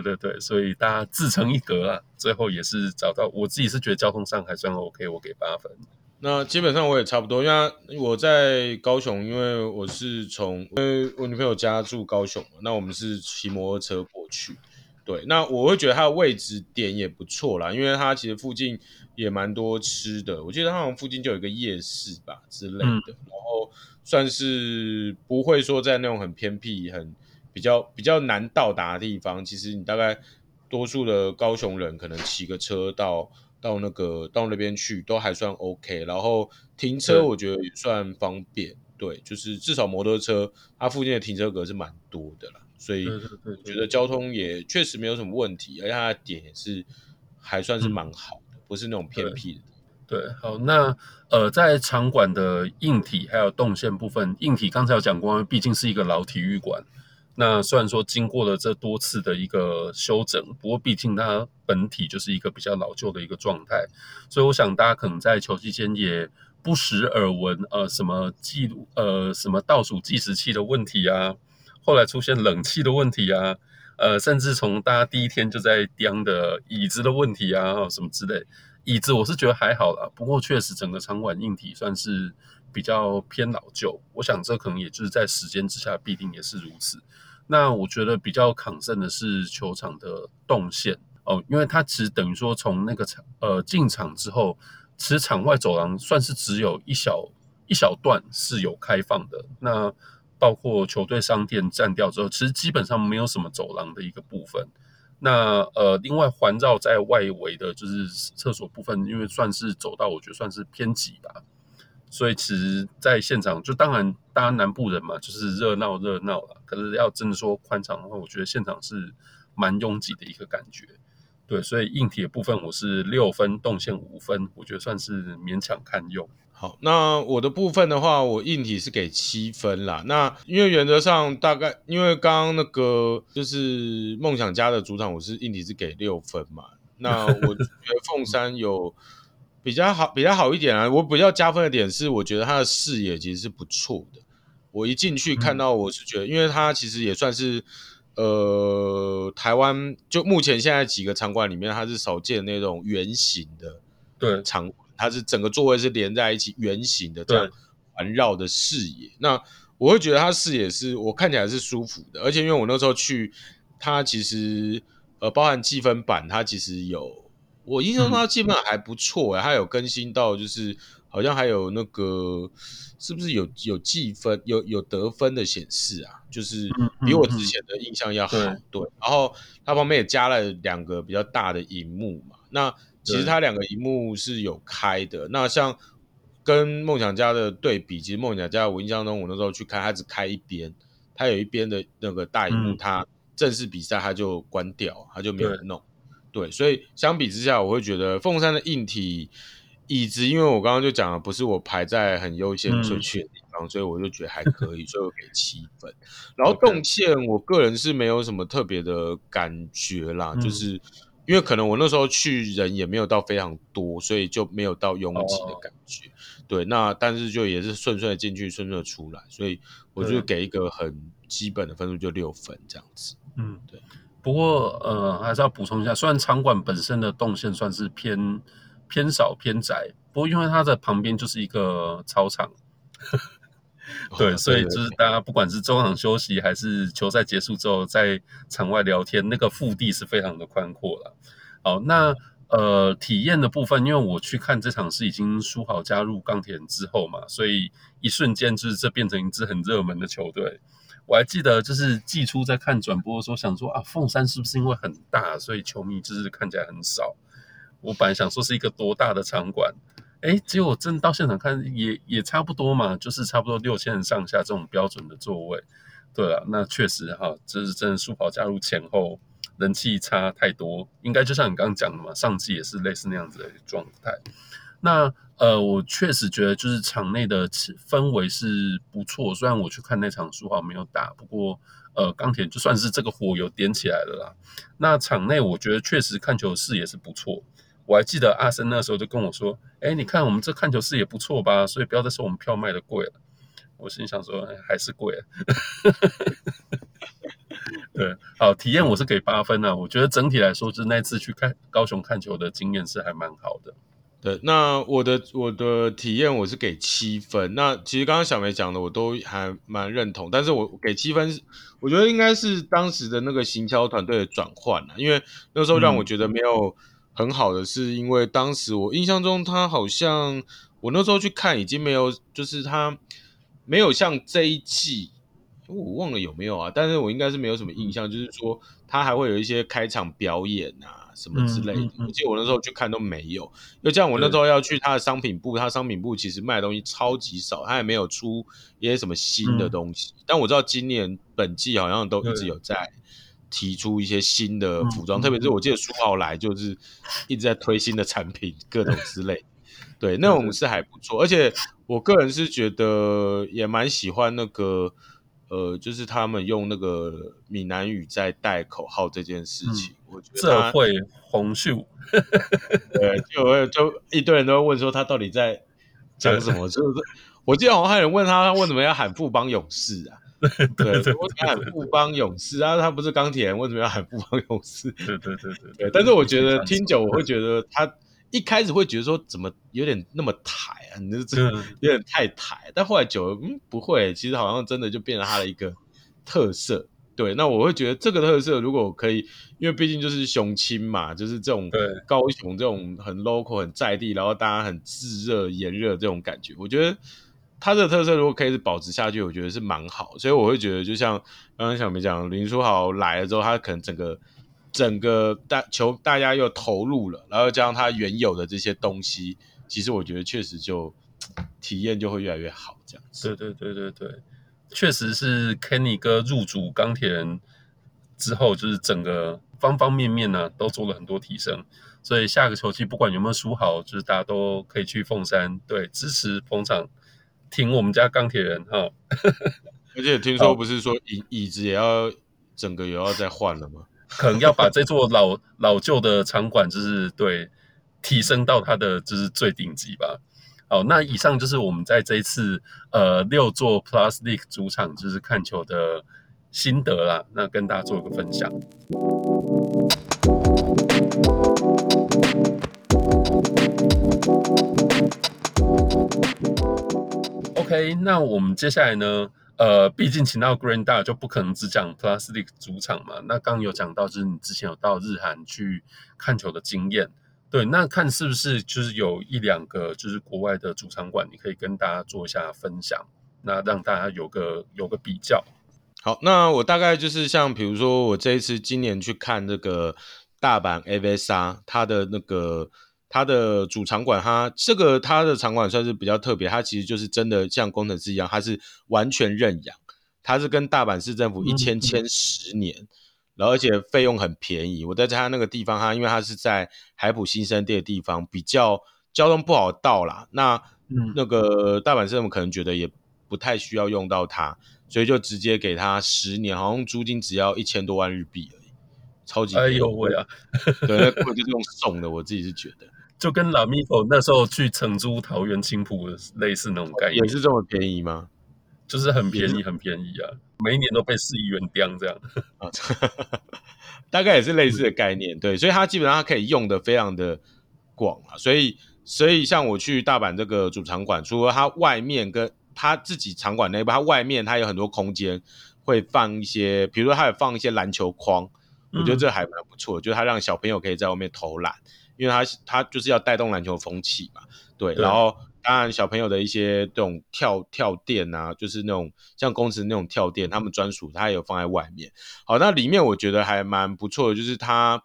对对对，所以大家自成一格啊，最后也是找到。我自己是觉得交通上还算 OK，我给八分。那基本上我也差不多，因为我在高雄，因为我是从因为我女朋友家住高雄嘛，那我们是骑摩托车过去。对，那我会觉得它的位置点也不错啦，因为它其实附近也蛮多吃的。我记得它好像附近就有一个夜市吧之类的，嗯、然后算是不会说在那种很偏僻、很比较比较难到达的地方。其实你大概多数的高雄人可能骑个车到到那个到那边去都还算 OK，然后停车我觉得也算方便。对，对，就是至少摩托车它附近的停车格是蛮多的啦。所以我觉得交通也确实没有什么问题，而且它的点也是还算是蛮好的，嗯、不是那种偏僻的。对，好，那呃，在场馆的硬体还有动线部分，硬体刚才有讲过，毕竟是一个老体育馆。那虽然说经过了这多次的一个修整，不过毕竟它本体就是一个比较老旧的一个状态，所以我想大家可能在球季间也不时耳闻，呃，什么记录，呃，什么倒数计时器的问题啊。后来出现冷气的问题啊，呃，甚至从大家第一天就在钉的椅子的问题啊，什么之类。椅子我是觉得还好啦，不过确实整个场馆硬体算是比较偏老旧。我想这可能也就是在时间之下必定也是如此。那我觉得比较抗胜的是球场的动线哦，因为它其实等于说从那个场呃进场之后，其实场外走廊算是只有一小一小段是有开放的。那包括球队商店占掉之后，其实基本上没有什么走廊的一个部分。那呃，另外环绕在外围的就是厕所部分，因为算是走道，我觉得算是偏挤吧。所以其实在现场，就当然大家南部人嘛，就是热闹热闹了。可是要真的说宽敞的话，我觉得现场是蛮拥挤的一个感觉。对，所以硬体的部分我是六分，动线五分，我觉得算是勉强堪用。好，那我的部分的话，我硬体是给七分啦。那因为原则上大概，因为刚刚那个就是梦想家的主场，我是硬体是给六分嘛。那我觉得凤山有比较好，比较好一点啊。我比较加分的点是，我觉得他的视野其实是不错的。我一进去看到，我是觉得，嗯、因为他其实也算是呃台湾就目前现在几个场馆里面，它是少见那种圆形的对场馆，它是整个座位是连在一起圆形的这样环绕的视野。那我会觉得它视野是我看起来是舒服的，而且因为我那时候去，它其实呃包含积分板，它其实有。我印象中它基本上还不错哎、欸，它有更新到，就是好像还有那个是不是有有计分、有有得分的显示啊？就是比我之前的印象要好。嗯嗯嗯、对，然后它旁边也加了两个比较大的荧幕嘛。那其实它两个荧幕是有开的。那像跟梦想家的对比，其实梦想家我印象中我那时候去看，它只开一边，它有一边的那个大荧幕，它正式比赛它就关掉，它就没有弄。对，所以相比之下，我会觉得凤山的硬体椅子，因为我刚刚就讲了，不是我排在很优先顺序的地方，嗯、所以我就觉得还可以，所以我给七分。然后动线，我个人是没有什么特别的感觉啦，嗯、就是因为可能我那时候去人也没有到非常多，所以就没有到拥挤的感觉。哦、对，那但是就也是顺顺的进去，顺顺的出来，所以我就给一个很基本的分数，就六分这样子。嗯，对。不过，呃，还是要补充一下，虽然场馆本身的动线算是偏偏少偏窄，不过因为它的旁边就是一个操场，对，所以就是大家不管是中场休息还是球赛结束之后在场外聊天，那个腹地是非常的宽阔了。好，那呃，体验的部分，因为我去看这场是已经输好加入钢铁人之后嘛，所以一瞬间就是这变成一支很热门的球队。我还记得，就是季初在看转播的时候，想说啊，凤山是不是因为很大，所以球迷就是看起来很少？我本来想说是一个多大的场馆，哎，结果真到现场看也也差不多嘛，就是差不多六千人上下这种标准的座位。对啊，那确实哈，这是真的速跑加入前后人气差太多，应该就像你刚刚讲的嘛，上季也是类似那样子的状态。那呃，我确实觉得就是场内的氛围是不错。虽然我去看那场书豪没有打，不过呃，钢铁就算是这个火有点起来了啦。那场内我觉得确实看球视野是不错。我还记得阿森那时候就跟我说：“哎，你看我们这看球视野不错吧？所以不要再说我们票卖的贵了。”我心想说：“还是贵了。(laughs) ”对，好，体验我是给八分啊。我觉得整体来说，就是那次去看高雄看球的经验是还蛮好的。对，那我的我的体验我是给七分。那其实刚刚小梅讲的我都还蛮认同，但是我给七分，我觉得应该是当时的那个行销团队的转换了，因为那时候让我觉得没有很好的，是因为当时我印象中他好像我那时候去看已经没有，就是他没有像这一季，我忘了有没有啊，但是我应该是没有什么印象，就是说他还会有一些开场表演啊。什么之类的，嗯嗯嗯、我记得我那时候去看都没有。就这样，我那时候要去他的商品部，对他商品部其实卖的东西超级少，他也没有出一些什么新的东西。嗯、但我知道今年本季好像都一直有在提出一些新的服装，特别是我记得苏豪来就是一直在推新的产品，各种之类。对，(laughs) 那种是还不错。而且我个人是觉得也蛮喜欢那个。呃，就是他们用那个闽南语在带口号这件事情，嗯、我觉得这会红袖，(laughs) 对，就就一堆人都会问说他到底在讲什么，对就是我记得好像还有人问他，他为什么要喊富邦勇士啊？(laughs) 对，为什么要喊富邦勇士啊？他不是钢铁人，为什么要喊富邦勇士？对对对对对，但是我觉得听久，我会觉得他。一开始会觉得说怎么有点那么台啊，你这这有点太台，嗯、但后来久了，嗯，不会，其实好像真的就变成他的一个特色。对，那我会觉得这个特色如果可以，因为毕竟就是雄青嘛，就是这种高雄这种很 local 很在地，然后大家很炙热炎热这种感觉，我觉得它的特色如果可以是保持下去，我觉得是蛮好。所以我会觉得，就像刚刚小梅讲，林书豪来了之后，他可能整个。整个大球大家又投入了，然后加上他原有的这些东西，其实我觉得确实就 (tsk) 体验就会越来越好，这样子。对对对对对，确实是 Kenny 哥入主钢铁人之后，就是整个方方面面呢、啊、都做了很多提升，所以下个球季不管有没有输好，就是大家都可以去凤山对支持捧场，挺我们家钢铁人哈。(laughs) 而且听说不是说椅椅子也要整个也要再换了吗？可能要把这座老老旧的场馆，就是对提升到它的就是最顶级吧。好，那以上就是我们在这一次呃六座 Plus League 主场就是看球的心得啦，那跟大家做一个分享。OK，那我们接下来呢？呃，毕竟请到 Green 大就不可能只讲 Plastic 主场嘛。那刚有讲到，就是你之前有到日韩去看球的经验，对，那看是不是就是有一两个就是国外的主场馆，你可以跟大家做一下分享，那让大家有个有个比较。好，那我大概就是像比如说我这一次今年去看那个大阪 A V S 啊它的那个。他的主场馆，他这个他的场馆算是比较特别，他其实就是真的像工程师一样，他是完全认养，他是跟大阪市政府一签签十年，然后而且费用很便宜。我在他那个地方，他因为他是在海浦新生地的地方，比较交通不好到啦。那、嗯、那个大阪市政府可能觉得也不太需要用到它，所以就直接给他十年，好像租金只要一千多万日币而已，超级便宜。哎呦喂啊！对，那根本就是用送的，我自己是觉得。就跟拉米狗那时候去承租桃园青浦类似那种概念，也是这么便宜吗？就是很便宜，很便宜啊！每一年都被市议员刁这样啊，(laughs) 大概也是类似的概念，对，所以它基本上它可以用的非常的广啊，所以所以像我去大阪这个主场馆，除了它外面跟它自己场馆内部，它外面它有很多空间会放一些，比如说它有放一些篮球框，我觉得这还蛮不错，嗯、就是它让小朋友可以在外面投篮。因为他他就是要带动篮球风气嘛，对，对，然后当然小朋友的一些这种跳跳垫啊，就是那种像公司那种跳垫，他们专属，他也有放在外面。好，那里面我觉得还蛮不错的，就是它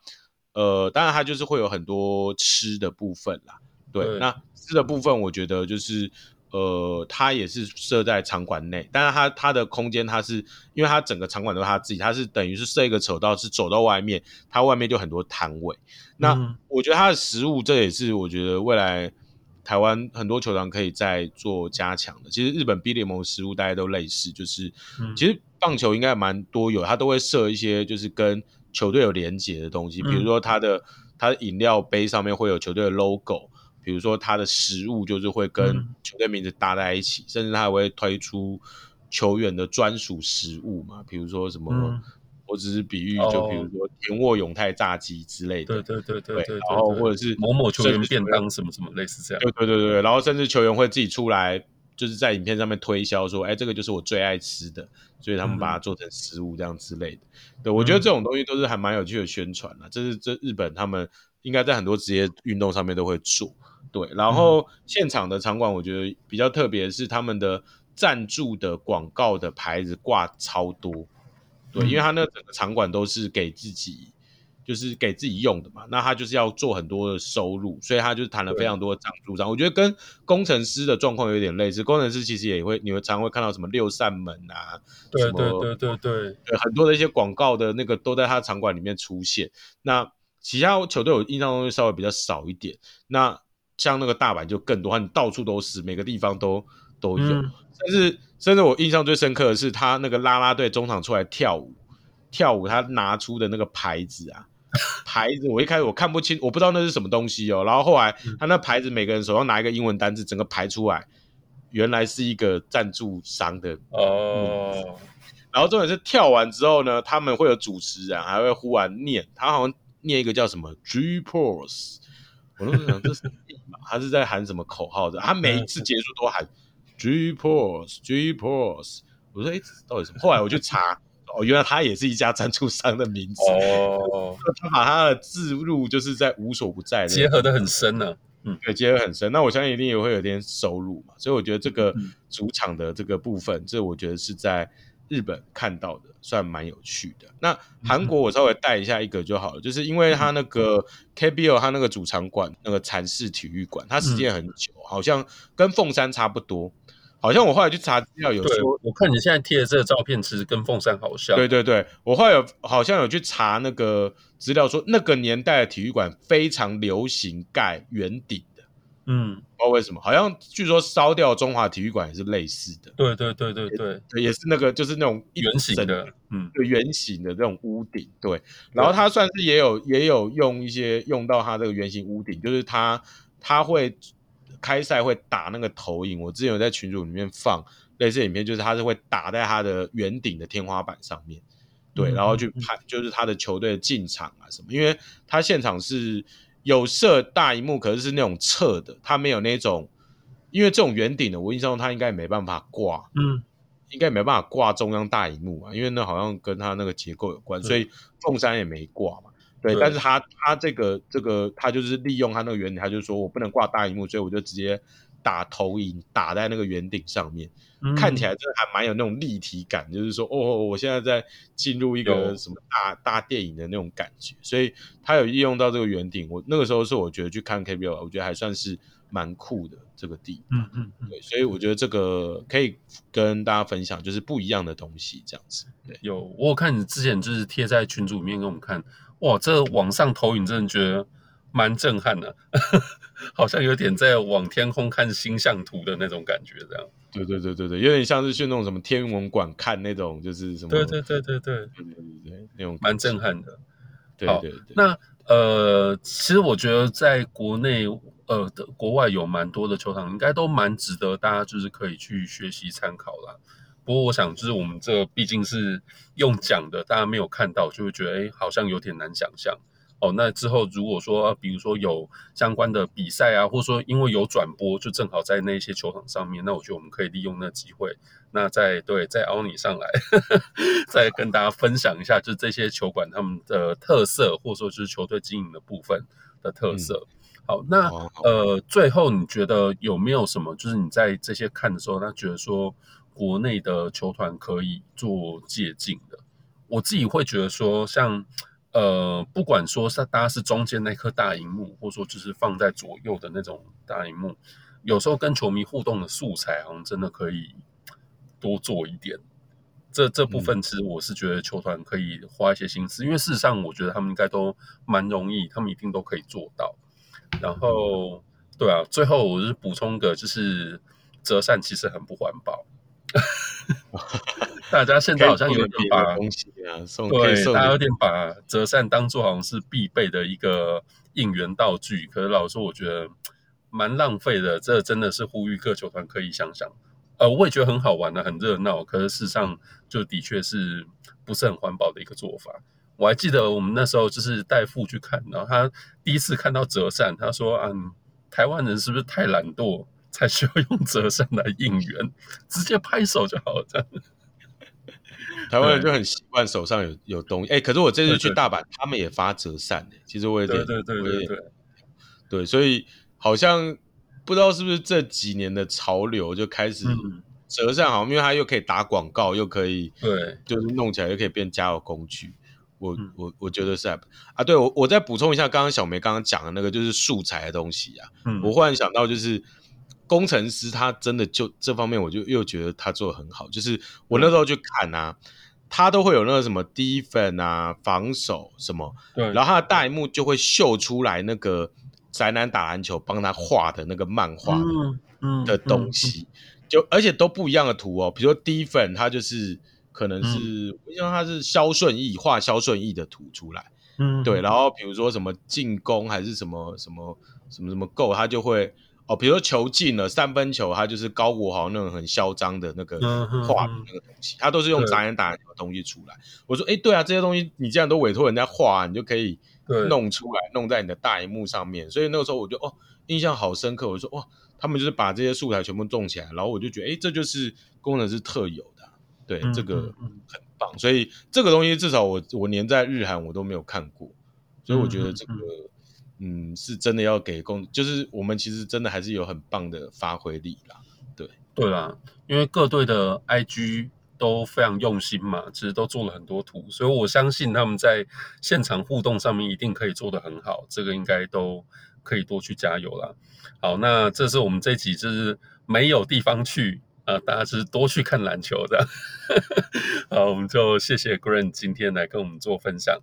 呃，当然它就是会有很多吃的部分啦，对，对那吃的部分我觉得就是。呃，它也是设在场馆内，但是它它的空间，它是因为它整个场馆都是它自己，它是等于是设一个走道，是走到外面，它外面就很多摊位。那我觉得它的食物，这也是我觉得未来台湾很多球场可以再做加强的。其实日本 B 联盟食物大家都类似，就是其实棒球应该蛮多有，它都会设一些就是跟球队有连结的东西，比如说它的它的饮料杯上面会有球队的 logo。比如说他的食物就是会跟球队名字搭在一起，嗯、甚至他还会推出球员的专属食物嘛，比如说什么，嗯、我只是比喻，就比如说田沃永泰炸鸡之类的，对对对对对，对，然后或者是某某球员便当什么什么类似这样，对对对对，然后甚至球员会自己出来，就是在影片上面推销说，哎，这个就是我最爱吃的，所以他们把它做成食物这样之类的。嗯、对，我觉得这种东西都是还蛮有趣的宣传的，这是这日本他们应该在很多职业运动上面都会做。对，然后现场的场馆，我觉得比较特别是他们的赞助的广告的牌子挂超多。对，因为他那整个场馆都是给自己，就是给自己用的嘛，那他就是要做很多的收入，所以他就谈了非常多的赞助商。我觉得跟工程师的状况有点类似，工程师其实也会，你会常会看到什么六扇门啊，对对对对对对，很多的一些广告的那个都在他场馆里面出现。那其他球队我印象中会稍微比较少一点。那像那个大阪就更多，你到处都是，每个地方都都有。嗯、甚至甚至我印象最深刻的是，他那个啦啦队中场出来跳舞，跳舞他拿出的那个牌子啊，牌子我一开始我看不清，我不知道那是什么东西哦。然后后来他那牌子，每个人手上拿一个英文单字，整个排出来，原来是一个赞助商的哦。然后重点是跳完之后呢，他们会有主持人还会忽然念，他好像念一个叫什么 G-Pulse 我都在想这是他是在喊什么口号的？他每一次结束都喊 G Pause G Pause。我说哎，到底什么？后来我去查，哦，原来他也是一家赞助商的名字。哦，(laughs) 他把他的字入就是在无所不在的，结合的很深呢、啊。嗯，对，结合很深。那我相信一定也会有点收入嘛。所以我觉得这个主场的这个部分，嗯、这我觉得是在。日本看到的算蛮有趣的。那韩国我稍微带一下一个就好了，嗯、就是因为他那个 KBO 他那个主场馆那个禅室体育馆，它时间很久，嗯、好像跟凤山差不多。好像我后来去查资料有说，我看你现在贴的这个照片，其实跟凤山好像。对对对，我后来有好像有去查那个资料说，那个年代的体育馆非常流行盖圆顶的，嗯，不知道为什么，好像据说烧掉中华体育馆也是类似的。对对对对对，也，也是那个就是那种圆形的，嗯，对，圆形的这种屋顶。对，然后它算是也有也有用一些用到它这个圆形屋顶，就是它它会开赛会打那个投影。我之前有在群组里面放类似影片，就是它是会打在它的圆顶的天花板上面。对，然后去拍，就是他的球队的进场啊什么，因为他现场是有设大荧幕，可是是那种侧的，它没有那种，因为这种圆顶的，我印象中它应该也没办法挂，嗯，应该没办法挂中央大荧幕啊，因为那好像跟它那个结构有关，所以凤山也没挂嘛，对，但是他他这个这个他就是利用他那个原理，他就说我不能挂大荧幕，所以我就直接打投影打在那个圆顶上面。看起来真的还蛮有那种立体感，就是说，哦，我现在在进入一个什么大大电影的那种感觉，所以他有利用到这个圆顶。我那个时候是我觉得去看 KBL，我觉得还算是蛮酷的这个地方。嗯嗯，对，所以我觉得这个可以跟大家分享，就是不一样的东西这样子。对，有我有看你之前就是贴在群组里面给我们看，哇，这个网上投影真的觉得蛮震撼的，好像有点在往天空看星象图的那种感觉，这样。对对对对对，有点像是去那种什么天文馆看那种，就是什么。对对对对对对对对对，那种蛮震撼的。对对对，对。那呃，其实我觉得在国内呃的国外有蛮多的球场，应该都蛮值得大家就是可以去学习参考啦。不过我想，就是我们这毕竟是用讲的，大家没有看到，就会觉得哎，好像有点难想象。哦，那之后如果说，比如说有相关的比赛啊，或者说因为有转播，就正好在那些球场上面，那我觉得我们可以利用那机会，那再对再凹你上来呵呵，(laughs) 再跟大家分享一下，就是这些球馆他们的特色，或者说就是球队经营的部分的特色。嗯、好，那呃，最后你觉得有没有什么，就是你在这些看的时候，他觉得说国内的球团可以做借鉴的？我自己会觉得说，像。呃，不管说是大家是中间那颗大荧幕，或者说就是放在左右的那种大荧幕，有时候跟球迷互动的素材，好像真的可以多做一点。这这部分其实我是觉得球团可以花一些心思，嗯、因为事实上我觉得他们应该都蛮容易，他们一定都可以做到。然后，对啊，最后我是补充个，就是折扇其实很不环保。(laughs) 大家现在好像有点把东西啊送，对，大家有点把折扇当做好像是必备的一个应援道具。可是老实说，我觉得蛮浪费的。这真的是呼吁各球团可以想想。呃，我也觉得很好玩的，很热闹。可是事实上，就的确是不是很环保的一个做法。我还记得我们那时候就是带父去看，然后他第一次看到折扇，他说：“嗯，台湾人是不是太懒惰？”才需要用折扇来应援，直接拍手就好了。这样，(laughs) 台湾人就很习惯手上有有东西。哎、欸，可是我这次去大阪，他们也发折扇。其实我有点，对对对对对，对，所以好像不知道是不是这几年的潮流就开始折扇，好像因为它又可以打广告，又可以对，就是弄起来又可以变加油工具。我我我觉得是啊，啊对，我我再补充一下，刚刚小梅刚刚讲的那个就是素材的东西啊。嗯，我忽然想到就是。工程师他真的就这方面，我就又觉得他做的很好。就是我那时候去看啊，嗯、他都会有那个什么 defense 啊、防守什么，对。然后他的大萤幕就会秀出来那个宅男打篮球帮他画的那个漫画的，嗯、的东西，嗯嗯嗯、就而且都不一样的图哦。比如说 defense，他就是可能是，我想他是肖顺义画肖顺义的图出来，嗯，对。然后比如说什么进攻还是什么什么什么什么 go，他就会。哦，比如说球进了三分球，他就是高国豪那种很嚣张的那个画的那个东西，他都是用杂音打的东西出来。我说，哎，对啊，这些东西你既然都委托人家画，你就可以弄出来，弄在你的大荧幕上面。所以那个时候我就哦，印象好深刻。我说，哇，他们就是把这些素材全部种起来，然后我就觉得，哎，这就是功能是特有的，对，这个很棒。所以这个东西至少我我连在日韩我都没有看过，所以我觉得这个。嗯，是真的要给工，就是我们其实真的还是有很棒的发挥力啦。对，对啦，因为各队的 IG 都非常用心嘛，其实都做了很多图，所以我相信他们在现场互动上面一定可以做得很好，这个应该都可以多去加油啦。好，那这是我们这集就是没有地方去啊、呃，大家是多去看篮球的。(laughs) 好，我们就谢谢 Green 今天来跟我们做分享。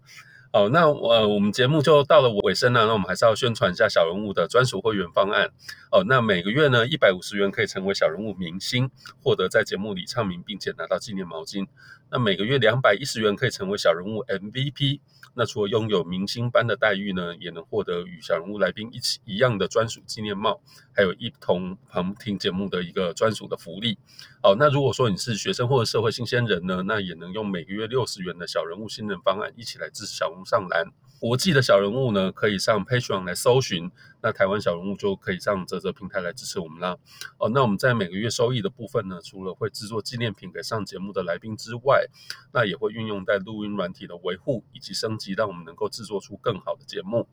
哦，那我，我们节目就到了尾声了，那我们还是要宣传一下小人物的专属会员方案哦。那每个月呢，一百五十元可以成为小人物明星，获得在节目里唱名，并且拿到纪念毛巾。那每个月两百一十元可以成为小人物 MVP。那除了拥有明星般的待遇呢，也能获得与小人物来宾一起一样的专属纪念帽，还有一同旁听节目的一个专属的福利。哦，那如果说你是学生或者社会新鲜人呢，那也能用每个月六十元的小人物新人方案一起来支持小人物上篮。国际的小人物呢，可以上 Patreon 来搜寻；那台湾小人物就可以上泽泽平台来支持我们啦。哦，那我们在每个月收益的部分呢，除了会制作纪念品给上节目的来宾之外，那也会运用在录音软体的维护以及升级，让我们能够制作出更好的节目。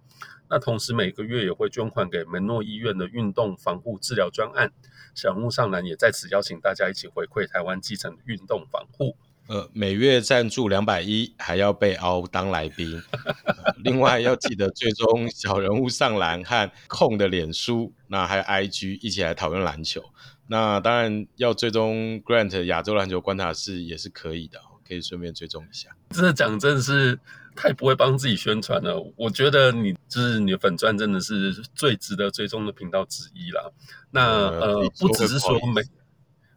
那同时每个月也会捐款给门诺医院的运动防护治疗专案。小人物上篮也在此邀请大家一起回馈台湾基层运动防护。呃，每月赞助两百一，还要被凹当来宾。另外要记得追踪小人物上篮和控的脸书，那还有 IG 一起来讨论篮球。那当然要追踪 Grant 亚洲篮球观察室也是可以的，可以顺便追踪一下。这讲真的是太不会帮自己宣传了。我觉得你就是你的粉钻真的是最值得追踪的频道之一啦。那呃，呃不只是说没，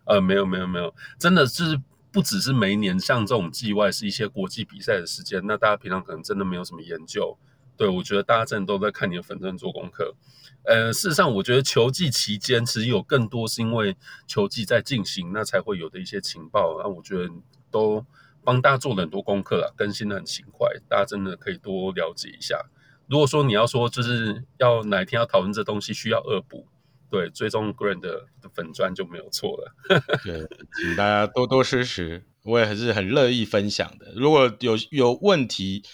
呃，没有没有没有，真的是。不只是每一年像这种季外是一些国际比赛的时间，那大家平常可能真的没有什么研究。对，我觉得大家真的都在看你的粉钻做功课。呃，事实上，我觉得球季期间其实有更多是因为球季在进行，那才会有的一些情报。那我觉得都帮大家做了很多功课了，更新的很勤快，大家真的可以多了解一下。如果说你要说就是要哪一天要讨论这东西，需要恶补。对，追踪 Grant 的粉砖就没有错了。(laughs) 对，请大家多多支持，我也还是很乐意分享的。如果有有问题，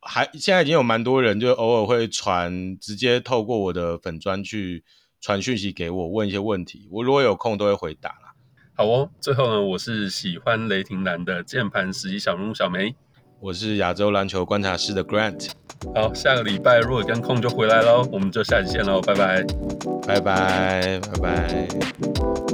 还现在已经有蛮多人就偶尔会传，直接透过我的粉砖去传讯息给我，问一些问题。我如果有空都会回答啦。好哦，最后呢，我是喜欢雷霆蓝的键盘实习小人物小梅。我是亚洲篮球观察室的 Grant，好，下个礼拜如果跟空就回来喽，我们就下期见喽，拜拜，拜拜，拜拜。